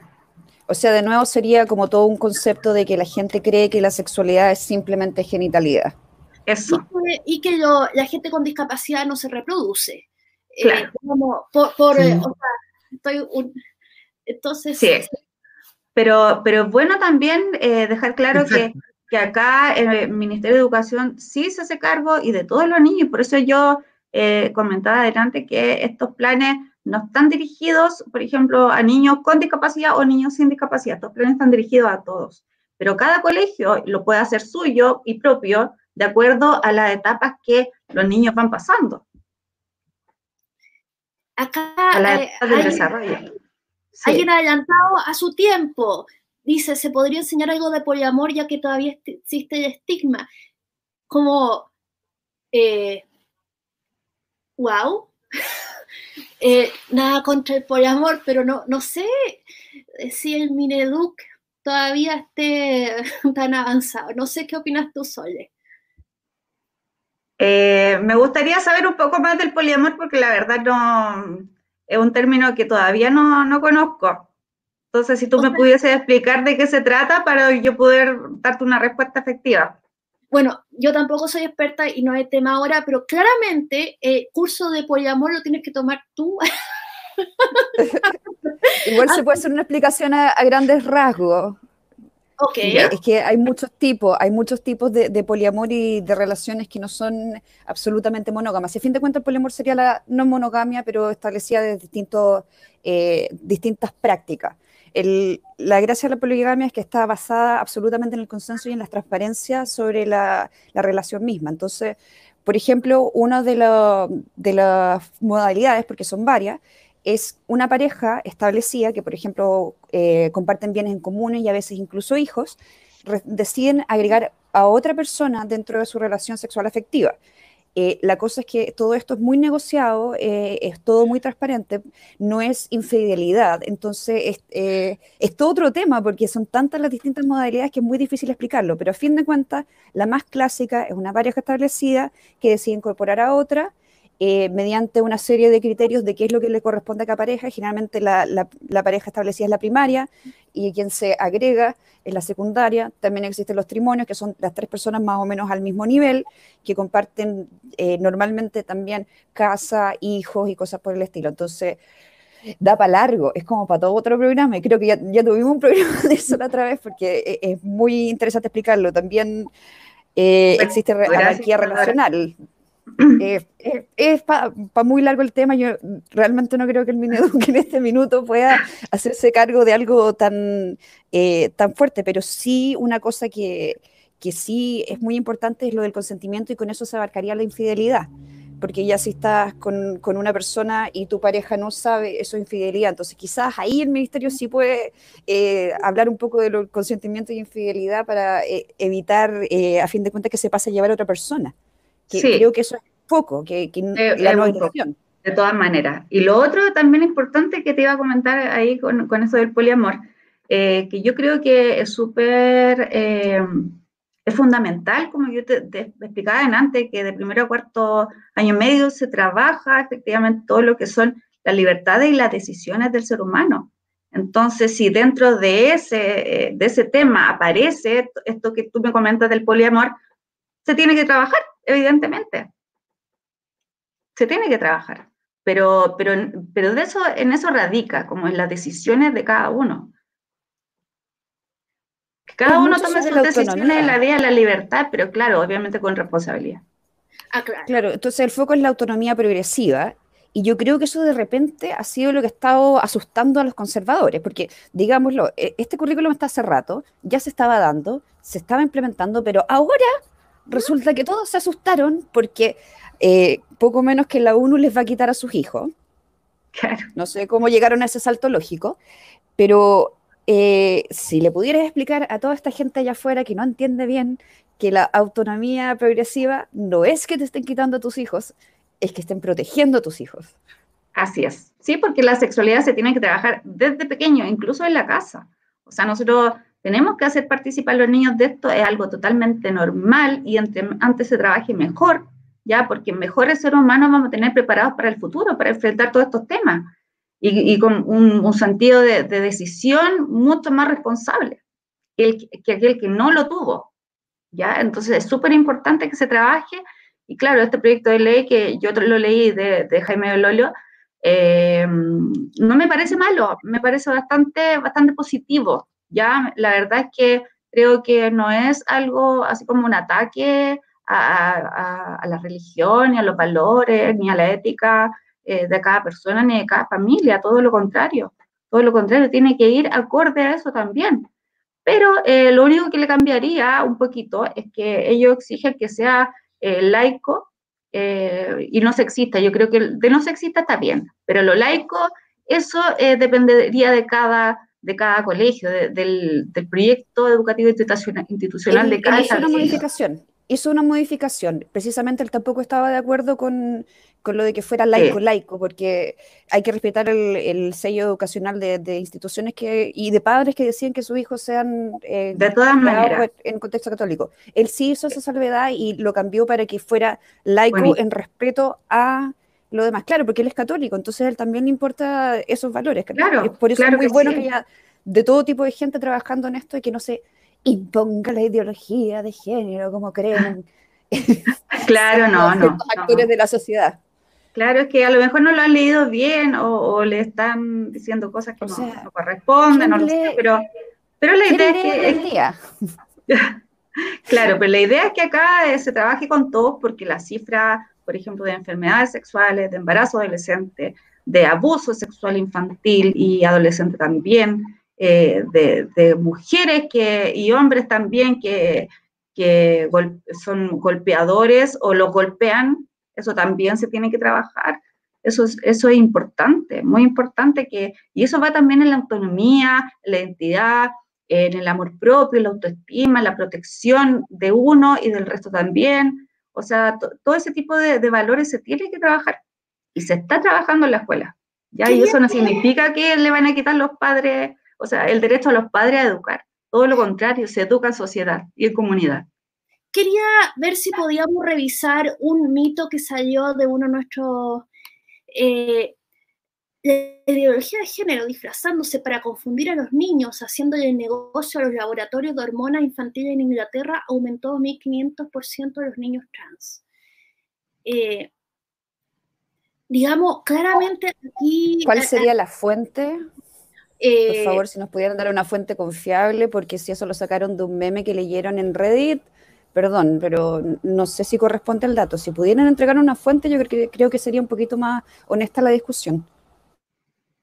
O sea, de nuevo sería como todo un concepto de que la gente cree que la sexualidad es simplemente genitalidad. Eso. Y que, y que lo, la gente con discapacidad no se reproduce. Claro. Eh, como por, por sí. o sea, estoy un, entonces sí. pero, pero es bueno también eh, dejar claro que, que, acá el Ministerio de Educación sí se hace cargo y de todos los niños, por eso yo eh, comentaba adelante que estos planes no están dirigidos, por ejemplo, a niños con discapacidad o niños sin discapacidad, estos planes están dirigidos a todos, pero cada colegio lo puede hacer suyo y propio de acuerdo a las etapas que los niños van pasando. Acá a la etapa del desarrollo. Alguien adelantado a su tiempo. Dice, se podría enseñar algo de poliamor ya que todavía existe el estigma. Como, eh, wow. [LAUGHS] Eh, nada contra el poliamor, pero no, no sé si el Mineduc todavía esté [LAUGHS] tan avanzado. No sé qué opinas tú, Sole. Eh, me gustaría saber un poco más del poliamor porque la verdad no es un término que todavía no, conozco. Entonces, si tú me pudieses explicar de qué se trata para yo poder darte una respuesta efectiva. Bueno, yo tampoco soy experta y no hay tema ahora, pero claramente el eh, curso de poliamor lo tienes que tomar tú. [LAUGHS] Igual se puede [LAUGHS] hacer una explicación a grandes rasgos. Es que hay muchos tipos, hay muchos tipos de, poliamor y de relaciones que no son absolutamente monógamas. A fin de cuentas, el poliamor sería la no monogamia, pero establecida de distintos, eh, distintas prácticas. la gracia de la poligamia es que está basada absolutamente en el consenso y en la transparencia sobre la, relación misma. Entonces, por ejemplo, una de, de las modalidades, porque son varias, es una pareja establecida que, por ejemplo, eh, comparten bienes en comunes y a veces incluso hijos, deciden agregar a otra persona dentro de su relación sexual afectiva. Eh, la cosa es que todo esto es muy negociado, eh, es todo muy transparente, no es infidelidad, entonces es, es, todo otro tema porque son tantas las distintas modalidades que es muy difícil explicarlo, pero a fin de cuentas la más clásica es una pareja establecida que decide incorporar a otra eh, mediante una serie de criterios de qué es lo que le corresponde a cada pareja. Generalmente la, pareja establecida es la primaria y quien se agrega es la secundaria. También existen los trimonios, que son las tres personas más o menos al mismo nivel, que comparten eh, normalmente también casa, hijos y cosas por el estilo. Entonces, da para largo, es como para todo otro programa. Y creo que ya, tuvimos un [LAUGHS] programa de eso la otra vez porque e, es, muy interesante explicarlo. También eh, existe anarquía relacional eh, es para muy largo el tema. Yo realmente no creo que el Mineduc [LAUGHS] en este minuto pueda hacerse cargo de algo tan, eh, tan fuerte, pero sí una cosa que, que sí es muy importante es lo del consentimiento y con eso se abarcaría la infidelidad. Porque ya si estás con, con una persona y tu pareja no sabe, eso es infidelidad. Entonces quizás ahí el ministerio sí puede hablar un poco del consentimiento y infidelidad para evitar, a fin de cuentas, que se pase a llevar a otra persona sí. creo que eso es poco, que, eh, la no De todas maneras. Y lo otro también importante que te iba a comentar ahí con, con eso del poliamor, eh, que yo creo que es súper, eh, es fundamental, como yo te, te, explicaba antes, que de primero a cuarto año medio se trabaja efectivamente todo lo que son las libertades y las decisiones del ser humano. Entonces, si dentro de ese, de ese tema aparece esto que tú me comentas del poliamor, se tiene que trabajar evidentemente. Se tiene que trabajar, pero, pero, pero de eso, en eso radica, como en las decisiones de cada uno. Cada uno toma sus decisiones en la vida de la libertad, pero claro, obviamente con responsabilidad. Ah, claro. entonces el foco es la autonomía progresiva y yo creo que eso de repente ha sido lo que ha estado asustando a los conservadores, porque, digámoslo, e, este currículum está hace rato, ya se estaba dando, se estaba implementando, pero ahora resulta que todos se asustaron porque eh, poco menos que la ONU les va a quitar a sus hijos. No sé cómo llegaron a ese salto lógico, pero eh, si le pudieras explicar a toda esta gente allá afuera que no entiende bien que la autonomía progresiva no es que te estén quitando a tus hijos, es que estén protegiendo a tus hijos. Así es. Sí, porque la sexualidad se tiene que trabajar desde pequeño, incluso en la casa. O sea, nosotros tenemos que hacer participar a los niños de esto, es algo totalmente normal y entre, antes se trabaje mejor, ya, porque mejores seres humanos vamos a tener preparados para el futuro, para enfrentar todos estos temas y, con un, sentido de, decisión mucho más responsable que, aquel que no lo tuvo, ya. Entonces es súper importante que se trabaje y claro, este proyecto de ley que yo lo leí de, de Jaime Belolio, eh, no me parece malo, me parece bastante, bastante positivo Ya, la verdad es que creo que no es algo así como un ataque a, la religión, ni a los valores, ni a la ética eh, de cada persona, ni de cada familia, todo lo contrario. Todo lo contrario, tiene que ir acorde a eso también. Pero eh, lo único que le cambiaría un poquito es que ellos exigen que sea eh, laico y no sexista. Yo creo que de no sexista está bien, pero lo laico, eso dependería de cada de cada colegio, del, del, proyecto educativo institucional, de cada hizo una modificación, hizo una modificación. Precisamente él tampoco estaba de acuerdo con, con lo de que fuera laico, laico, porque hay que respetar el, el sello educacional de, de, instituciones que, y de padres que decían que sus hijos sean eh, de todas maneras en contexto católico. Él sí hizo esa salvedad y lo cambió para que fuera laico en respeto a lo demás. Claro, porque él es católico, entonces a él también le importa esos valores. Claro, por eso es muy bueno que haya de todo tipo de gente trabajando en esto y que no se imponga la ideología de género como creen. [LAUGHS] claro, [LAUGHS] no, no. actores de la sociedad. Claro, es que a lo mejor no lo han leído bien o, le están diciendo cosas que no, corresponden, no lo sé, pero, pero la idea es que... [LAUGHS] claro, pero la idea es que acá eh, se trabaje con todos porque la cifra por ejemplo, de enfermedades sexuales, de embarazo adolescente, de abuso sexual infantil y adolescente también, eh, de, mujeres que, y hombres también que, que son golpeadores o los golpean, eso también se tiene que trabajar. Eso es, eso es importante, muy importante que, y eso va también en la autonomía, la identidad, en el amor propio, la autoestima, la protección de uno y del resto también, o sea, todo ese tipo de, valores se tiene que trabajar y se está trabajando en la escuela. ¿ya? Y eso no significa que le van a quitar los padres, o sea, el derecho a los padres a educar. Todo lo contrario, se educa en sociedad y en comunidad. Quería ver si podíamos revisar un mito que salió de uno de nuestros eh, la ideología de género disfrazándose para confundir a los niños, haciéndole negocio a los laboratorios de hormonas infantiles en Inglaterra, aumentó 1.500% de los niños trans. Eh, digamos, claramente aquí... ¿Cuál sería la fuente? Por eh, favor, si nos pudieran dar una fuente confiable, porque si eso lo sacaron de un meme que leyeron en Reddit, perdón, pero no sé si corresponde al dato. Si pudieran entregar una fuente, yo creo que, creo que sería un poquito más honesta la discusión.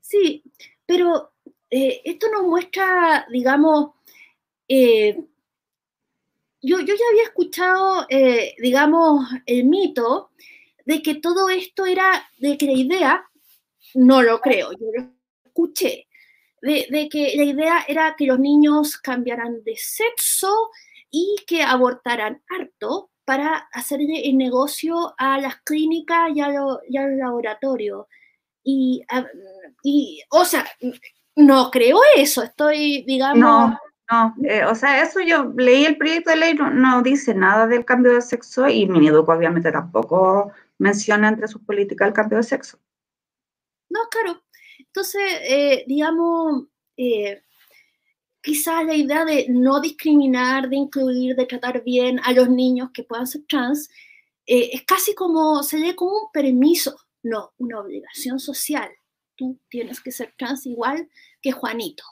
Sí, pero eh, esto nos muestra, digamos, eh, yo, ya había escuchado, eh, digamos, el mito de que todo esto era, de que la idea, no lo creo, yo lo escuché, de, que la idea era que los niños cambiaran de sexo y que abortaran harto para hacerle el negocio a las clínicas y a, los laboratorios. Y y, o sea, no creo eso, estoy, digamos... No, no, eh, o sea, eso yo leí el proyecto de ley, no, dice nada del cambio de sexo y Miniduc obviamente tampoco menciona entre sus políticas el cambio de sexo. No, claro. Entonces, eh, digamos, eh, quizás la idea de no discriminar, de incluir, de tratar bien a los niños que puedan ser trans, es casi como, se ve como un permiso, no, una obligación social. Tú tienes que ser trans igual que Juanito,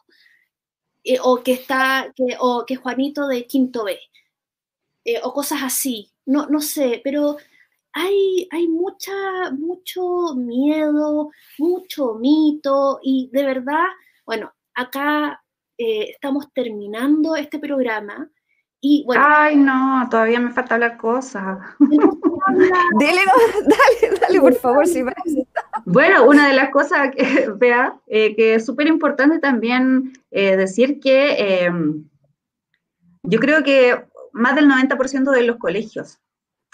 eh, o, que está, que, o que Juanito de quinto B, eh, o cosas así, no, no sé, pero hay, hay mucha, mucho miedo, mucho mito, y de verdad, bueno, acá eh, estamos terminando este programa. Y bueno, Ay, no, todavía me falta hablar cosas. [LAUGHS] dale, dale, dale, por favor, si parece. Bueno, una de las cosas que, [LAUGHS] vea, eh, que es súper importante también eh, decir que em, yo creo que más del 90% de los colegios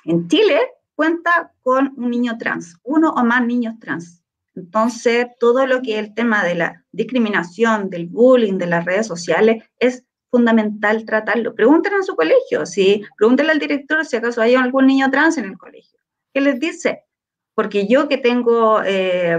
en Chile cuenta con un niño trans, uno o más niños trans. Entonces, todo lo que es el tema de la discriminación, del bullying, de las redes sociales, es fundamental tratarlo. Pregúntenle en su colegio, si pregúntenle al director si acaso hay algún niño trans en el colegio. ¿Qué les dice? porque yo que tengo, eh,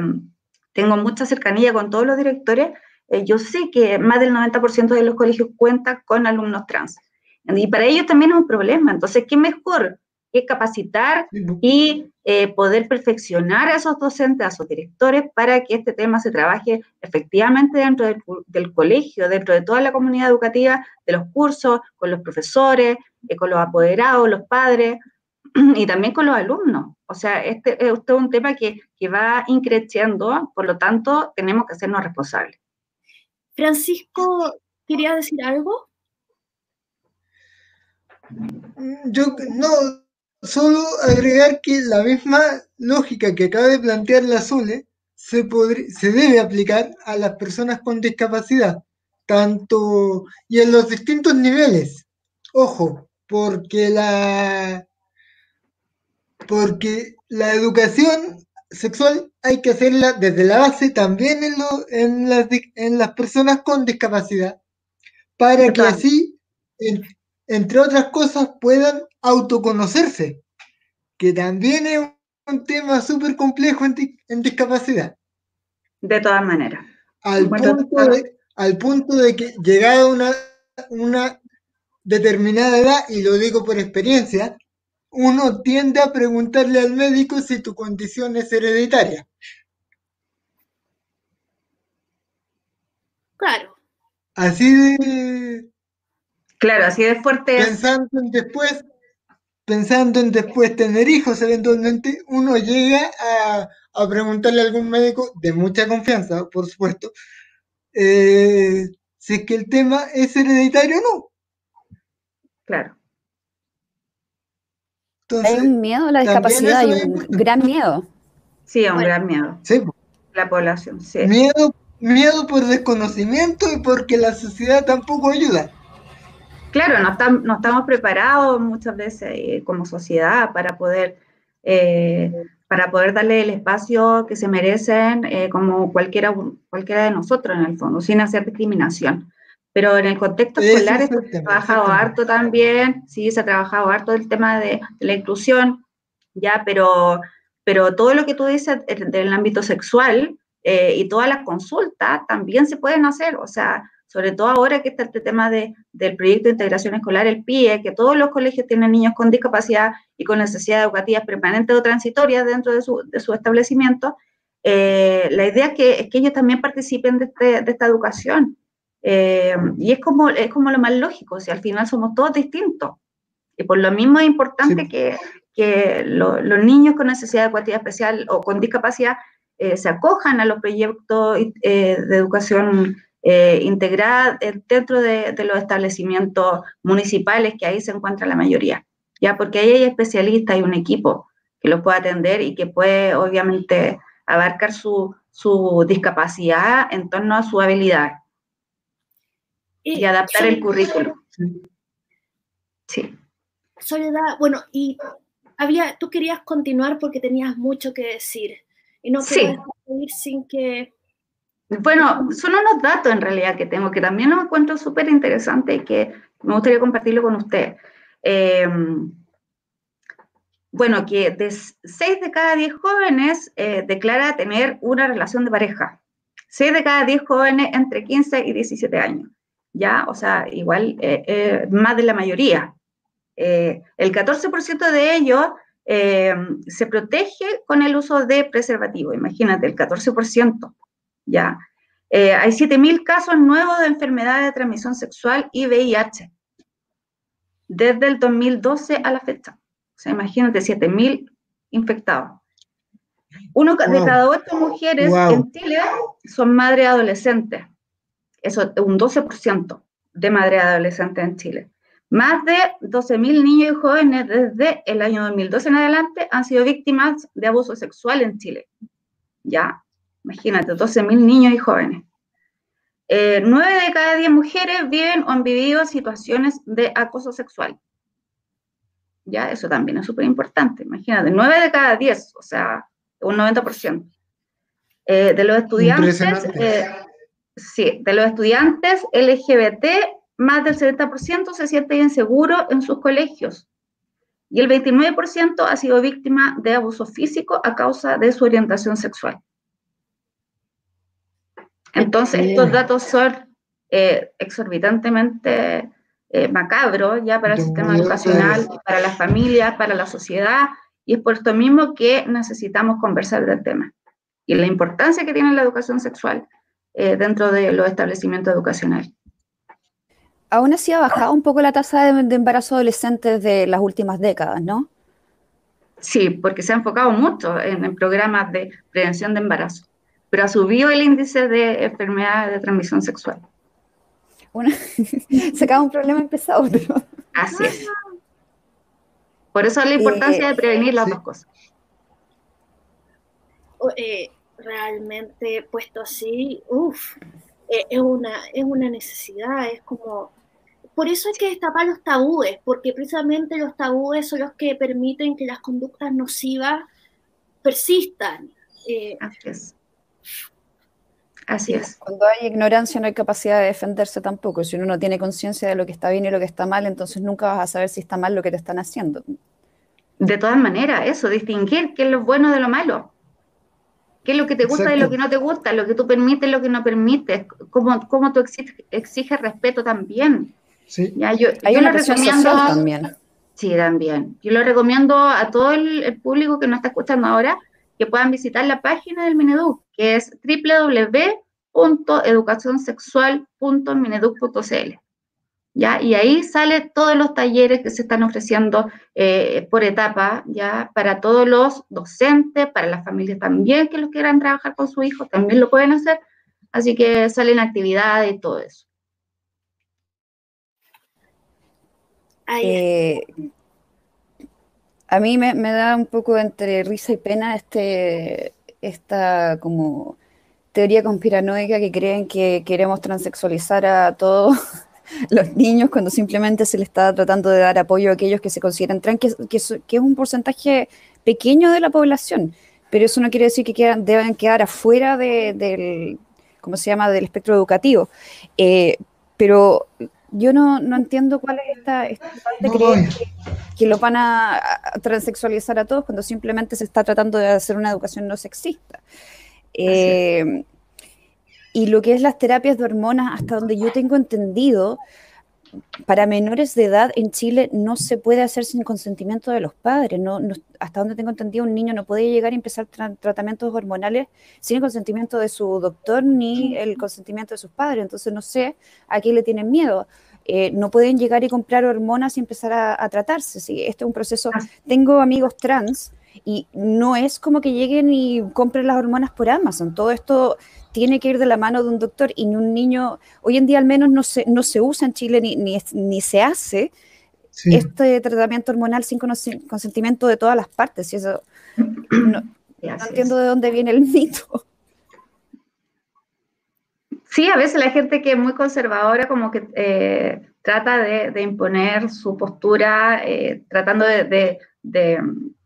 tengo mucha cercanía con todos los directores, eh, yo sé que más del 90% de los colegios cuentan con alumnos trans. Y para ellos también es un problema. Entonces, ¿qué mejor que capacitar y eh, poder perfeccionar a esos docentes, a esos directores, para que este tema se trabaje efectivamente dentro del, colegio, dentro de toda la comunidad educativa, de los cursos, con los profesores, eh, con los apoderados, los padres [CLEARS THROAT] y también con los alumnos. O sea, este es un tema que, que va increciendo, por lo tanto, tenemos que hacernos responsables. Francisco, ¿quería decir algo? Yo no, solo agregar que la misma lógica que acaba de plantear la Zule se, se debe aplicar a las personas con discapacidad, tanto y en los distintos niveles. Ojo, porque la porque la educación sexual hay que hacerla desde la base también en, en, las, en las personas con discapacidad, para que así, entre otras cosas, puedan autoconocerse, que también es un tema súper complejo en, discapacidad. De todas maneras. Al, punto de, al punto de que llegada una, una determinada edad, y lo digo por experiencia, uno tiende a preguntarle al médico si tu condición es hereditaria. Claro. Así de... Claro, así de fuerte. Pensando en después, pensando en después tener hijos, eventualmente uno llega a, preguntarle a algún médico de mucha confianza, por supuesto, eh, si es que el tema es hereditario o no. Claro hay un miedo a la discapacidad, hay un gran miedo. Sí, un gran miedo. Sí. La población, sí. Miedo, miedo por desconocimiento y porque la sociedad tampoco ayuda. Claro, no, no estamos preparados muchas veces eh, como sociedad para poder, eh, para poder darle el espacio que se merecen eh, como cualquiera, cualquiera de nosotros en el fondo, sin hacer discriminación. Pero en el contexto escolar se ha trabajado harto también, sí, se ha trabajado harto el tema de, la inclusión, ya, pero, pero todo lo que tú dices del ámbito sexual eh, y todas las consultas también se pueden hacer, o sea, sobre todo ahora que está este tema de, del proyecto de integración escolar, el PIE, que todos los colegios tienen niños con discapacidad y con necesidades educativas permanentes o transitorias dentro de su, de su establecimiento, eh, la idea es que, es que ellos también participen de, este, de esta educación. Eh, y es como, es como lo más lógico, si al final somos todos distintos. Y por lo mismo es importante que, que los niños con necesidad educativa especial o con discapacidad eh, se acojan a los proyectos de educación integrada dentro de, de, los establecimientos municipales, que ahí se encuentra la mayoría. Ya, porque ahí hay especialistas, y un equipo que los puede atender y que puede, obviamente, abarcar su, su discapacidad en torno a su habilidad y, adaptar el currículo. Sí. Soledad, bueno, y había, tú querías continuar porque tenías mucho que decir y no querías ir sin que... Bueno, son unos datos en realidad que tengo que también los encuentro súper interesantes y que me gustaría compartirlo con usted. Em, bueno, que de 6 de cada 10 jóvenes eh, declara tener una relación de pareja. 6 de cada 10 jóvenes entre 15 y 17 años. ¿ya? O sea, igual eh, eh, más de la mayoría. Eh, el 14% de ellos se protege con el uso de preservativo, imagínate, el 14%, ¿ya? hay 7.000 casos nuevos de enfermedad de transmisión sexual y VIH desde el 2012 a la fecha. O sea, imagínate, 7.000 infectados. Uno de cada ocho mujeres en Chile son madres adolescentes eso un 12% de madres adolescentes en Chile. Más de 12.000 niños y jóvenes desde el año 2012 en adelante han sido víctimas de abuso sexual en Chile. Ya, imagínate, 12.000 niños y jóvenes. Eh, 9 de cada 10 mujeres viven o han vivido situaciones de acoso sexual. Ya, eso también es súper importante. Imagínate, 9 de cada 10, o sea, un 90%. Eh, de los estudiantes, Sí, de los estudiantes LGBT, más del 70% se siente inseguro en sus colegios y el 29% ha sido víctima de abuso físico a causa de su orientación sexual. Entonces, estos datos son eh, exorbitantemente eh, macabro ya para el sistema educacional, para las familias, para la sociedad, y es por esto mismo que necesitamos conversar del tema y la importancia que tiene la educación sexual eh, dentro de los establecimientos educacionales. Aún así ha bajado un poco la tasa de, embarazo adolescente de las últimas décadas, ¿no? Sí, porque se ha enfocado mucho en, programas de prevención de embarazo, pero ha subido el índice de enfermedades de transmisión sexual. [LAUGHS] se acaba un problema empezado, pero... Así es. Por eso la importancia de prevenir las dos cosas. Eh, realmente puesto así, uff, eh, es, una, es una necesidad, es como... Por eso hay que destapar los tabúes, porque precisamente los tabúes son los que permiten que las conductas nocivas persistan. Eh, Así es. Así es. Cuando hay ignorancia no hay capacidad de defenderse tampoco. Si uno no tiene conciencia de lo que está bien y lo que está mal, entonces nunca vas a saber si está mal lo que te están haciendo. De todas maneras, eso, distinguir qué es lo bueno de lo malo. ¿Qué es lo que te gusta y lo que no te gusta? Lo que tú permites lo que no permites. ¿Cómo, cómo tú exiges, respeto también? Sí. yo, Hay una lo recomiendo también. Sí, también. Yo lo recomiendo a todo el, público que nos está escuchando ahora que puedan visitar la página del Mineduc, que es www.educacionsexual.mineduc.cl. ¿Ya? Y ahí sale todos los talleres que se están ofreciendo eh, por etapa, ¿ya? Para todos los docentes, para las familias también que los quieran trabajar con su hijo, también lo pueden hacer. Así que salen actividades y todo eso. Eh, a mí me, da un poco entre risa y pena este, esta como teoría conspiranoica que creen que queremos transexualizar a todos [LAUGHS] los niños cuando simplemente se les está tratando de dar apoyo a aquellos que se consideran trans, que, es un porcentaje pequeño de la población, pero eso no quiere decir que quedan, deben quedar afuera del, ¿cómo se llama?, del espectro educativo. Eh, pero yo no, no, entiendo cuál es esta, esta de creer que, lo van a, transexualizar a todos cuando simplemente se está tratando de hacer una educación no sexista. Eh, y lo que es las terapias de hormonas, hasta donde yo tengo entendido, para menores de edad en Chile no se puede hacer sin consentimiento de los padres. No, hasta donde tengo entendido, un niño no puede llegar a empezar tratamientos hormonales sin el consentimiento de su doctor ni el consentimiento de sus padres. Entonces no sé a qué le tienen miedo. Eh, no pueden llegar y comprar hormonas y empezar a, tratarse. ¿sí? Este es un proceso. Tengo amigos trans y no es como que lleguen y compren las hormonas por Amazon. Todo esto tiene que ir de la mano de un doctor y ni un niño, hoy en día al menos no se, no se usa en Chile ni, ni, se hace este tratamiento hormonal sin consentimiento de todas las partes. Y eso no, [CLEARS THROAT] entiendo de dónde viene el mito. Sí, a veces la gente que es muy conservadora como que eh, trata de, imponer su postura, eh, tratando de,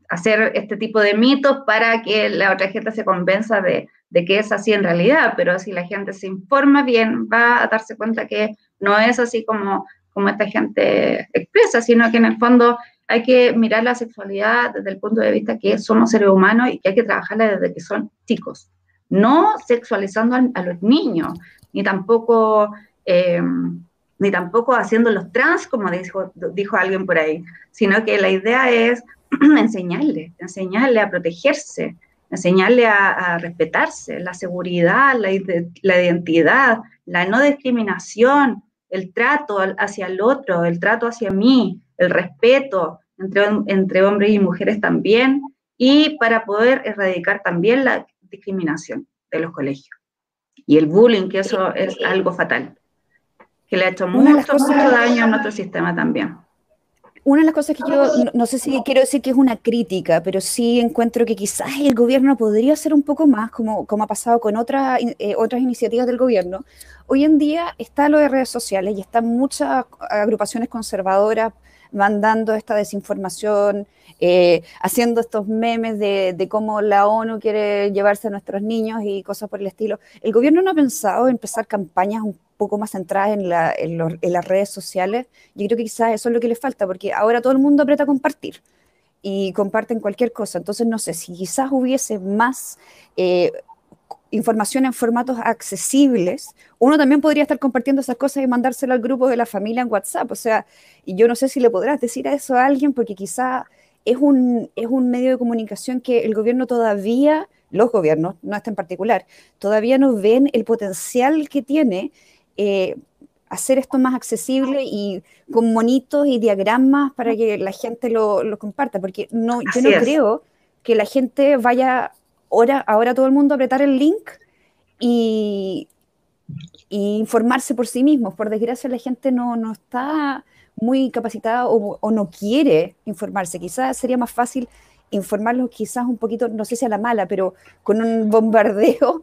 hacer este tipo de mitos para que la otra gente se convenza de, que es así en realidad, pero si la gente se informa bien, va a darse cuenta que no es así como, como esta gente expresa, sino que en el fondo hay que mirar la sexualidad desde el punto de vista que somos seres humanos y que hay que trabajarla desde que son chicos, no sexualizando a, los niños, ni tampoco... Eh, ni tampoco haciéndolos trans, como dijo, dijo alguien por ahí, sino que la idea es [CLEARS THROAT] enseñarle, enseñarle a protegerse, enseñarle a, respetarse, la seguridad, la, identidad, la no discriminación, el trato hacia el otro, el trato hacia mí, el respeto entre, entre hombres y mujeres también, y para poder erradicar también la discriminación de los colegios. Y el bullying, que eso es algo fatal, que le ha hecho mucho, mucho daño a nuestro sistema también una de las cosas que yo, no, sé si quiero decir que es una crítica, pero sí encuentro que quizás el gobierno podría hacer un poco más, como, como ha pasado con otras eh, otras iniciativas del gobierno. Hoy en día está lo de redes sociales y están muchas agrupaciones conservadoras mandando esta desinformación, eh, haciendo estos memes de, cómo la ONU quiere llevarse a nuestros niños y cosas por el estilo. ¿El gobierno no ha pensado empezar campañas un poco más centradas en, las redes sociales, yo creo que quizás eso es lo que le falta, porque ahora todo el mundo aprieta a compartir y comparten cualquier cosa. Entonces, no sé, si quizás hubiese más eh, información en formatos accesibles, uno también podría estar compartiendo esas cosas y mandárselo al grupo de la familia en WhatsApp. O sea, yo no sé si le podrás decir a eso a alguien, porque quizá es un, es un medio de comunicación que el gobierno todavía, los gobiernos, no este en particular, todavía no ven el potencial que tiene eh, hacer esto más accesible y con monitos y diagramas para que la gente lo, comparta, porque no, yo no creo que la gente vaya ahora, ahora todo el mundo a apretar el link y, informarse por sí mismos. Por desgracia, la gente no, no está muy capacitada o, o, no quiere informarse. Quizás sería más fácil informarlos quizás un poquito, no sé si a la mala, pero con un bombardeo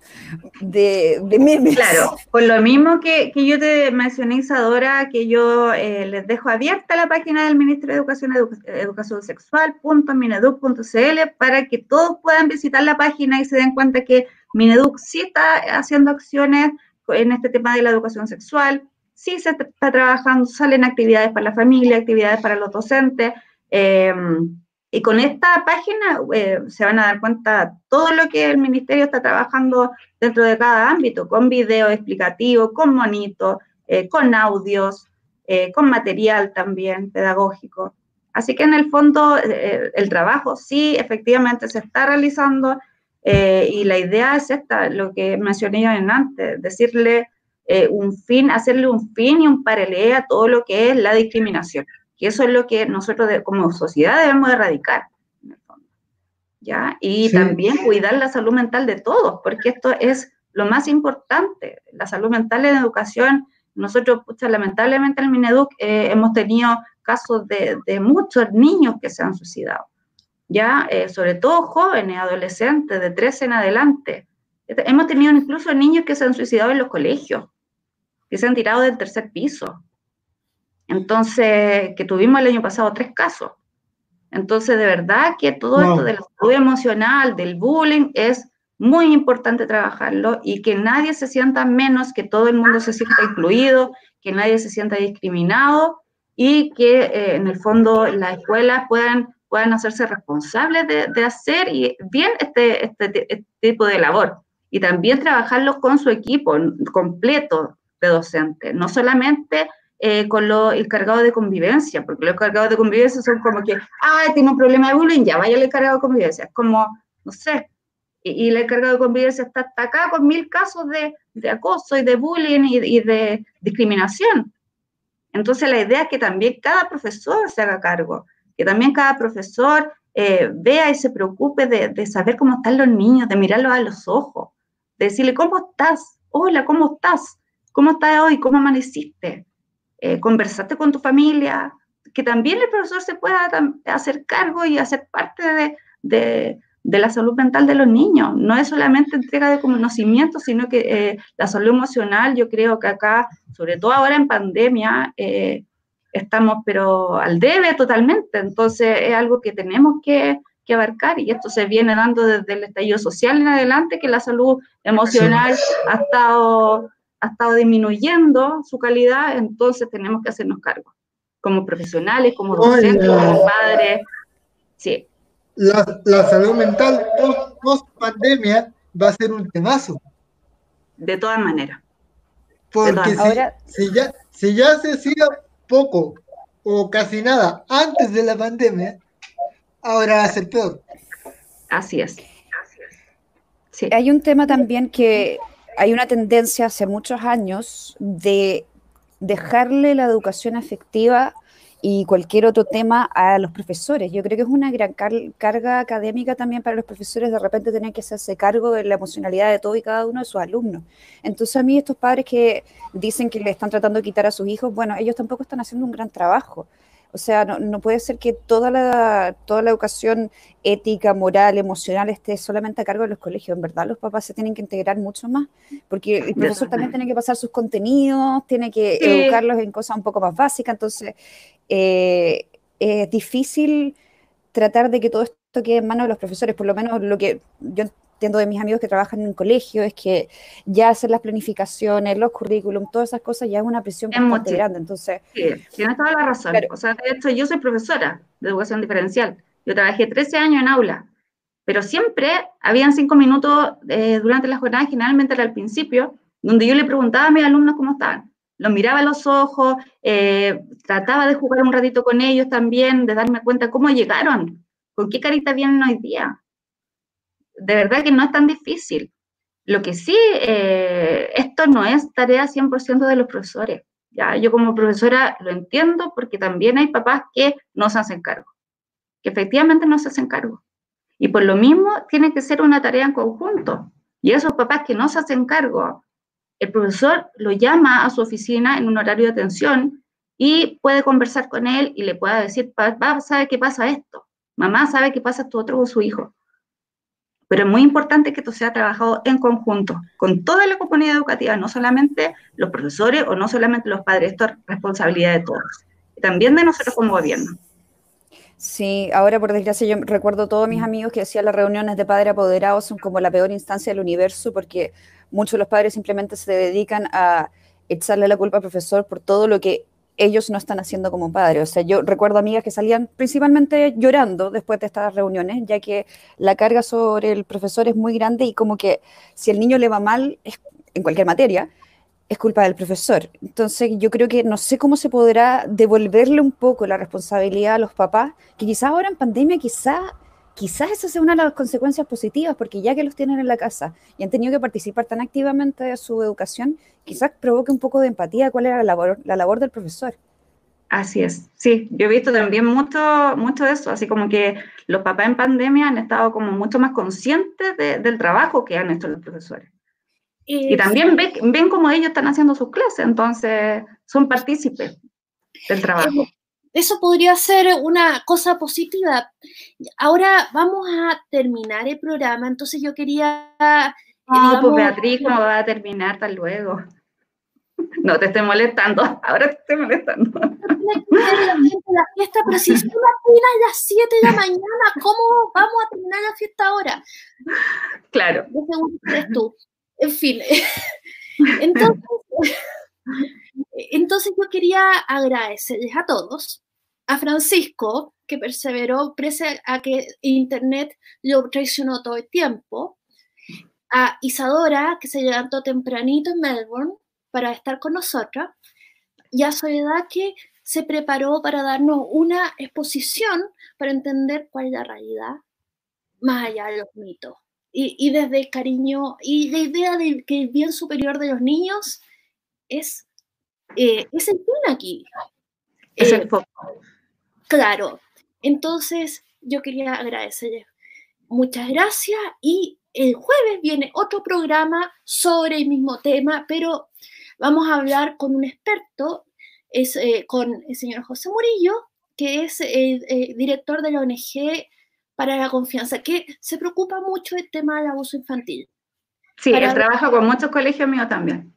de, de memes. Claro, por lo mismo que, que yo te mencioné, Isadora, que yo eh, les dejo abierta la página del Ministerio de Educación, Educación Sexual.mineduc.cl para que todos puedan visitar la página y se den cuenta que Mineduc sí está haciendo acciones en este tema de la educación sexual, sí se está trabajando, salen actividades para la familia, actividades para los docentes. Eh, y con esta página eh, se van a dar cuenta todo lo que el ministerio está trabajando dentro de cada ámbito, con video explicativo, con monitos, eh, con audios, eh, con material también pedagógico. Así que en el fondo el trabajo sí efectivamente se está realizando y la idea es esta, lo que mencioné yo antes, decirle un fin, hacerle un fin y un paralelo a todo lo que es la discriminación. Y eso es lo que nosotros como sociedad debemos erradicar. ¿ya? Y también cuidar la salud mental de todos, porque esto es lo más importante. La salud mental en educación, nosotros, pucha, lamentablemente en el Mineduc eh, hemos tenido casos de, muchos niños que se han suicidado, ya, eh, sobre todo jóvenes, adolescentes, de 13 en adelante. Hemos tenido incluso niños que se han suicidado en los colegios, que se han tirado del tercer piso. Entonces, que tuvimos el año pasado tres casos. Entonces, de verdad que todo esto de la salud emocional, del bullying, es muy importante trabajarlo y que nadie se sienta menos, que todo el mundo se sienta incluido, que nadie se sienta discriminado y que eh, en el fondo las escuelas puedan, puedan hacerse responsables de, hacer y bien este, este, este, tipo de labor. Y también trabajarlo con su equipo completo de docentes, no solamente eh, con lo, el cargado de convivencia, porque los cargados de convivencia son como que, ah, tiene un problema de bullying, ya, vaya el cargado de convivencia. Es como, no sé, y, el cargado de convivencia está hasta acá con mil casos de, de acoso y de bullying y, de discriminación. Entonces la idea es que también cada profesor se haga cargo, que también cada profesor eh, vea y se preocupe de, de, saber cómo están los niños, de mirarlos a los ojos, de decirle, ¿cómo estás? Hola, ¿cómo estás? ¿Cómo estás hoy? ¿Cómo amaneciste? Eh, conversaste con tu familia, que también el profesor se pueda hacer cargo y hacer parte de, la salud mental de los niños. No es solamente entrega de conocimiento, sino que eh, la salud emocional, yo creo que acá, sobre todo ahora en pandemia, eh, estamos pero al debe totalmente. Entonces es algo que tenemos que, abarcar y esto se viene dando desde el estallido social en adelante, que la salud emocional ha estado ha estado disminuyendo su calidad, entonces tenemos que hacernos cargo, como profesionales, como docentes, como padres. Sí. La, la salud mental post, pandemia va a ser un temazo. De todas maneras. Porque si, ya, si ya se hacía poco o casi nada antes de la pandemia, ahora va a ser peor. Así es. Sí. Hay un tema también que hay una tendencia hace muchos años de dejarle la educación afectiva y cualquier otro tema a los profesores. Yo creo que es una gran carga académica también para los profesores de repente tener que hacerse cargo de la emocionalidad de todo y cada uno de sus alumnos. Entonces a mí estos padres que dicen que le están tratando de quitar a sus hijos, bueno, ellos tampoco están haciendo un gran trabajo. O sea, no, puede ser que toda la, toda la educación ética, moral, emocional esté solamente a cargo de los colegios. En verdad, los papás se tienen que integrar mucho más, porque el profesor también tiene que pasar sus contenidos, tiene que educarlos en cosas un poco más básicas. Entonces, eh, es difícil tratar de que todo esto quede en manos de los profesores, por lo menos lo que yo entiendo de mis amigos que trabajan en un colegio, es que ya hacer las planificaciones, los currículum, todas esas cosas ya es una presión bastante grande. Entonces, sí, tienes toda la razón. o sea, de hecho, yo soy profesora de educación diferencial. Yo trabajé 13 años en aula pero siempre habían cinco minutos eh, durante la jornada, generalmente era al principio, donde yo le preguntaba a mis alumnos cómo estaban. Los miraba a los ojos, eh, trataba de jugar un ratito con ellos también, de darme cuenta cómo llegaron, con qué carita vienen hoy día. De verdad que no es tan difícil. Lo que sí, eh, esto no es tarea 100% de los profesores. ¿ya? Yo como profesora lo entiendo porque también hay papás que no se hacen cargo, que efectivamente no se hacen cargo. Y por lo mismo tiene que ser una tarea en conjunto. Y esos papás que no se hacen cargo, el profesor lo llama a su oficina en un horario de atención y puede conversar con él y le pueda decir, papá, ¿sabe qué pasa esto? Mamá, ¿sabe qué pasa esto otro con su hijo? Pero es muy importante que esto sea trabajado en conjunto, con toda la comunidad educativa, no solamente los profesores o no solamente los padres, esto es responsabilidad de todos, también de nosotros como gobierno. Sí, ahora por desgracia yo recuerdo a todos mis amigos que decían las reuniones de padres apoderados son como la peor instancia del universo porque muchos de los padres simplemente se dedican a echarle la culpa al profesor por todo lo que ellos no están haciendo como padres. O sea, yo recuerdo amigas que salían principalmente llorando después de estas reuniones, ya que la carga sobre el profesor es muy grande y como que si el niño le va mal en cualquier materia, es culpa del profesor. Entonces yo creo que no sé cómo se podrá devolverle un poco la responsabilidad a los papás, que quizás ahora en pandemia quizás quizás esa sea una de las consecuencias positivas, porque ya que los tienen en la casa y han tenido que participar tan activamente de su educación, quizás provoque un poco de empatía cuál era la labor, la labor del profesor. Así es, sí, yo he visto también mucho, mucho de eso, así como que los papás en pandemia han estado como mucho más conscientes del trabajo que han hecho los profesores. y también ven, ven cómo ellos están haciendo sus clases, entonces son partícipes del trabajo eso podría ser una cosa positiva. Ahora vamos a terminar el programa, entonces yo quería... No, pues Beatriz, ¿cómo va a terminar tan luego? [LAUGHS] No te estoy molestando, [LAUGHS] ahora te estoy molestando. La fiesta, pero si son a las 7 de la mañana, ¿cómo vamos a terminar la fiesta ahora? Claro. tú. En fin. [LAUGHS] Entonces, entonces yo quería agradecerles a todos, a Francisco, que perseveró pese a que Internet lo traicionó todo el tiempo, a Isadora, que se levantó tempranito en Melbourne para estar con nosotros, y a Soledad, que se preparó para darnos una exposición para entender cuál es la realidad más allá de los mitos. Y, desde el cariño y la idea de que el bien superior de los niños es eh, es el fin aquí. Es el foco. Eh, claro. Entonces, yo quería agradecerles. Muchas gracias y el jueves viene otro programa sobre el mismo tema, pero vamos a hablar con un experto, es eh, con el señor José Murillo, que es el, director de la ONG para la confianza, que se preocupa mucho del tema del abuso infantil. Sí, él trabaja con muchos colegios míos también.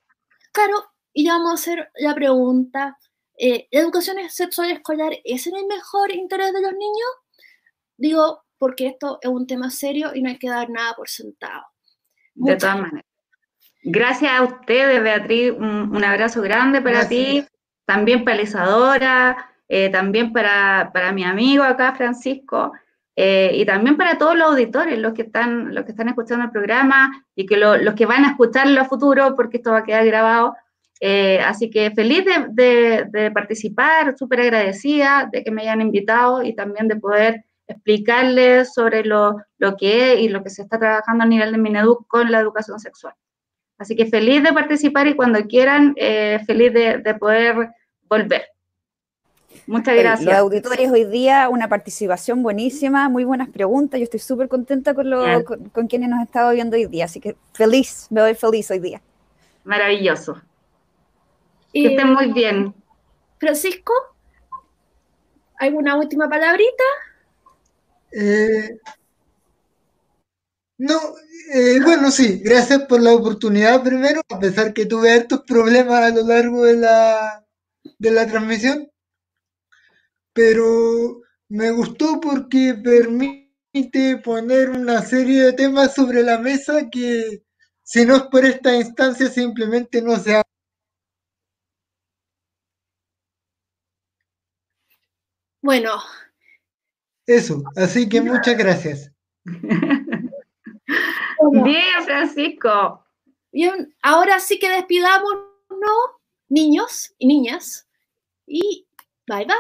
Claro, y le vamos a hacer la pregunta, eh, ¿la educación sexual escolar es en el mejor interés de los niños? Digo, porque esto es un tema serio y no hay que dar nada por sentado. de todas maneras. Gracias a ustedes, Beatriz. Un, abrazo grande para ti, también para Isadora, eh, también para, para, mi amigo acá, Francisco, eh, y también para todos los auditores, los que están, los que están escuchando el programa y que los que van a escucharlo a futuro, porque esto va a quedar grabado. Eh, así que feliz de, participar, súper agradecida de que me hayan invitado y también de poder explicarles sobre lo, que es y lo que se está trabajando a nivel de Mineduc con la educación sexual. Así que feliz de participar y cuando quieran, eh, feliz de, poder volver. Muchas gracias. Los auditores hoy día, una participación buenísima, muy buenas preguntas. Yo estoy súper contenta con, con, con, quienes nos han estado viendo hoy día, así que feliz, me voy feliz hoy día. Maravilloso. Que estén muy bien. Francisco, ¿alguna última palabrita? Eh, no, eh, bueno, sí, gracias por la oportunidad primero, a pesar que tuve hartos problemas a lo largo de la, de la transmisión, pero me gustó porque permite poner una serie de temas sobre la mesa que si no es por esta instancia simplemente no se ha Bueno. Eso, así que muchas gracias. Bien, Francisco. Bien, ahora sí que despidamos, ¿no? Niños y niñas. Y bye bye.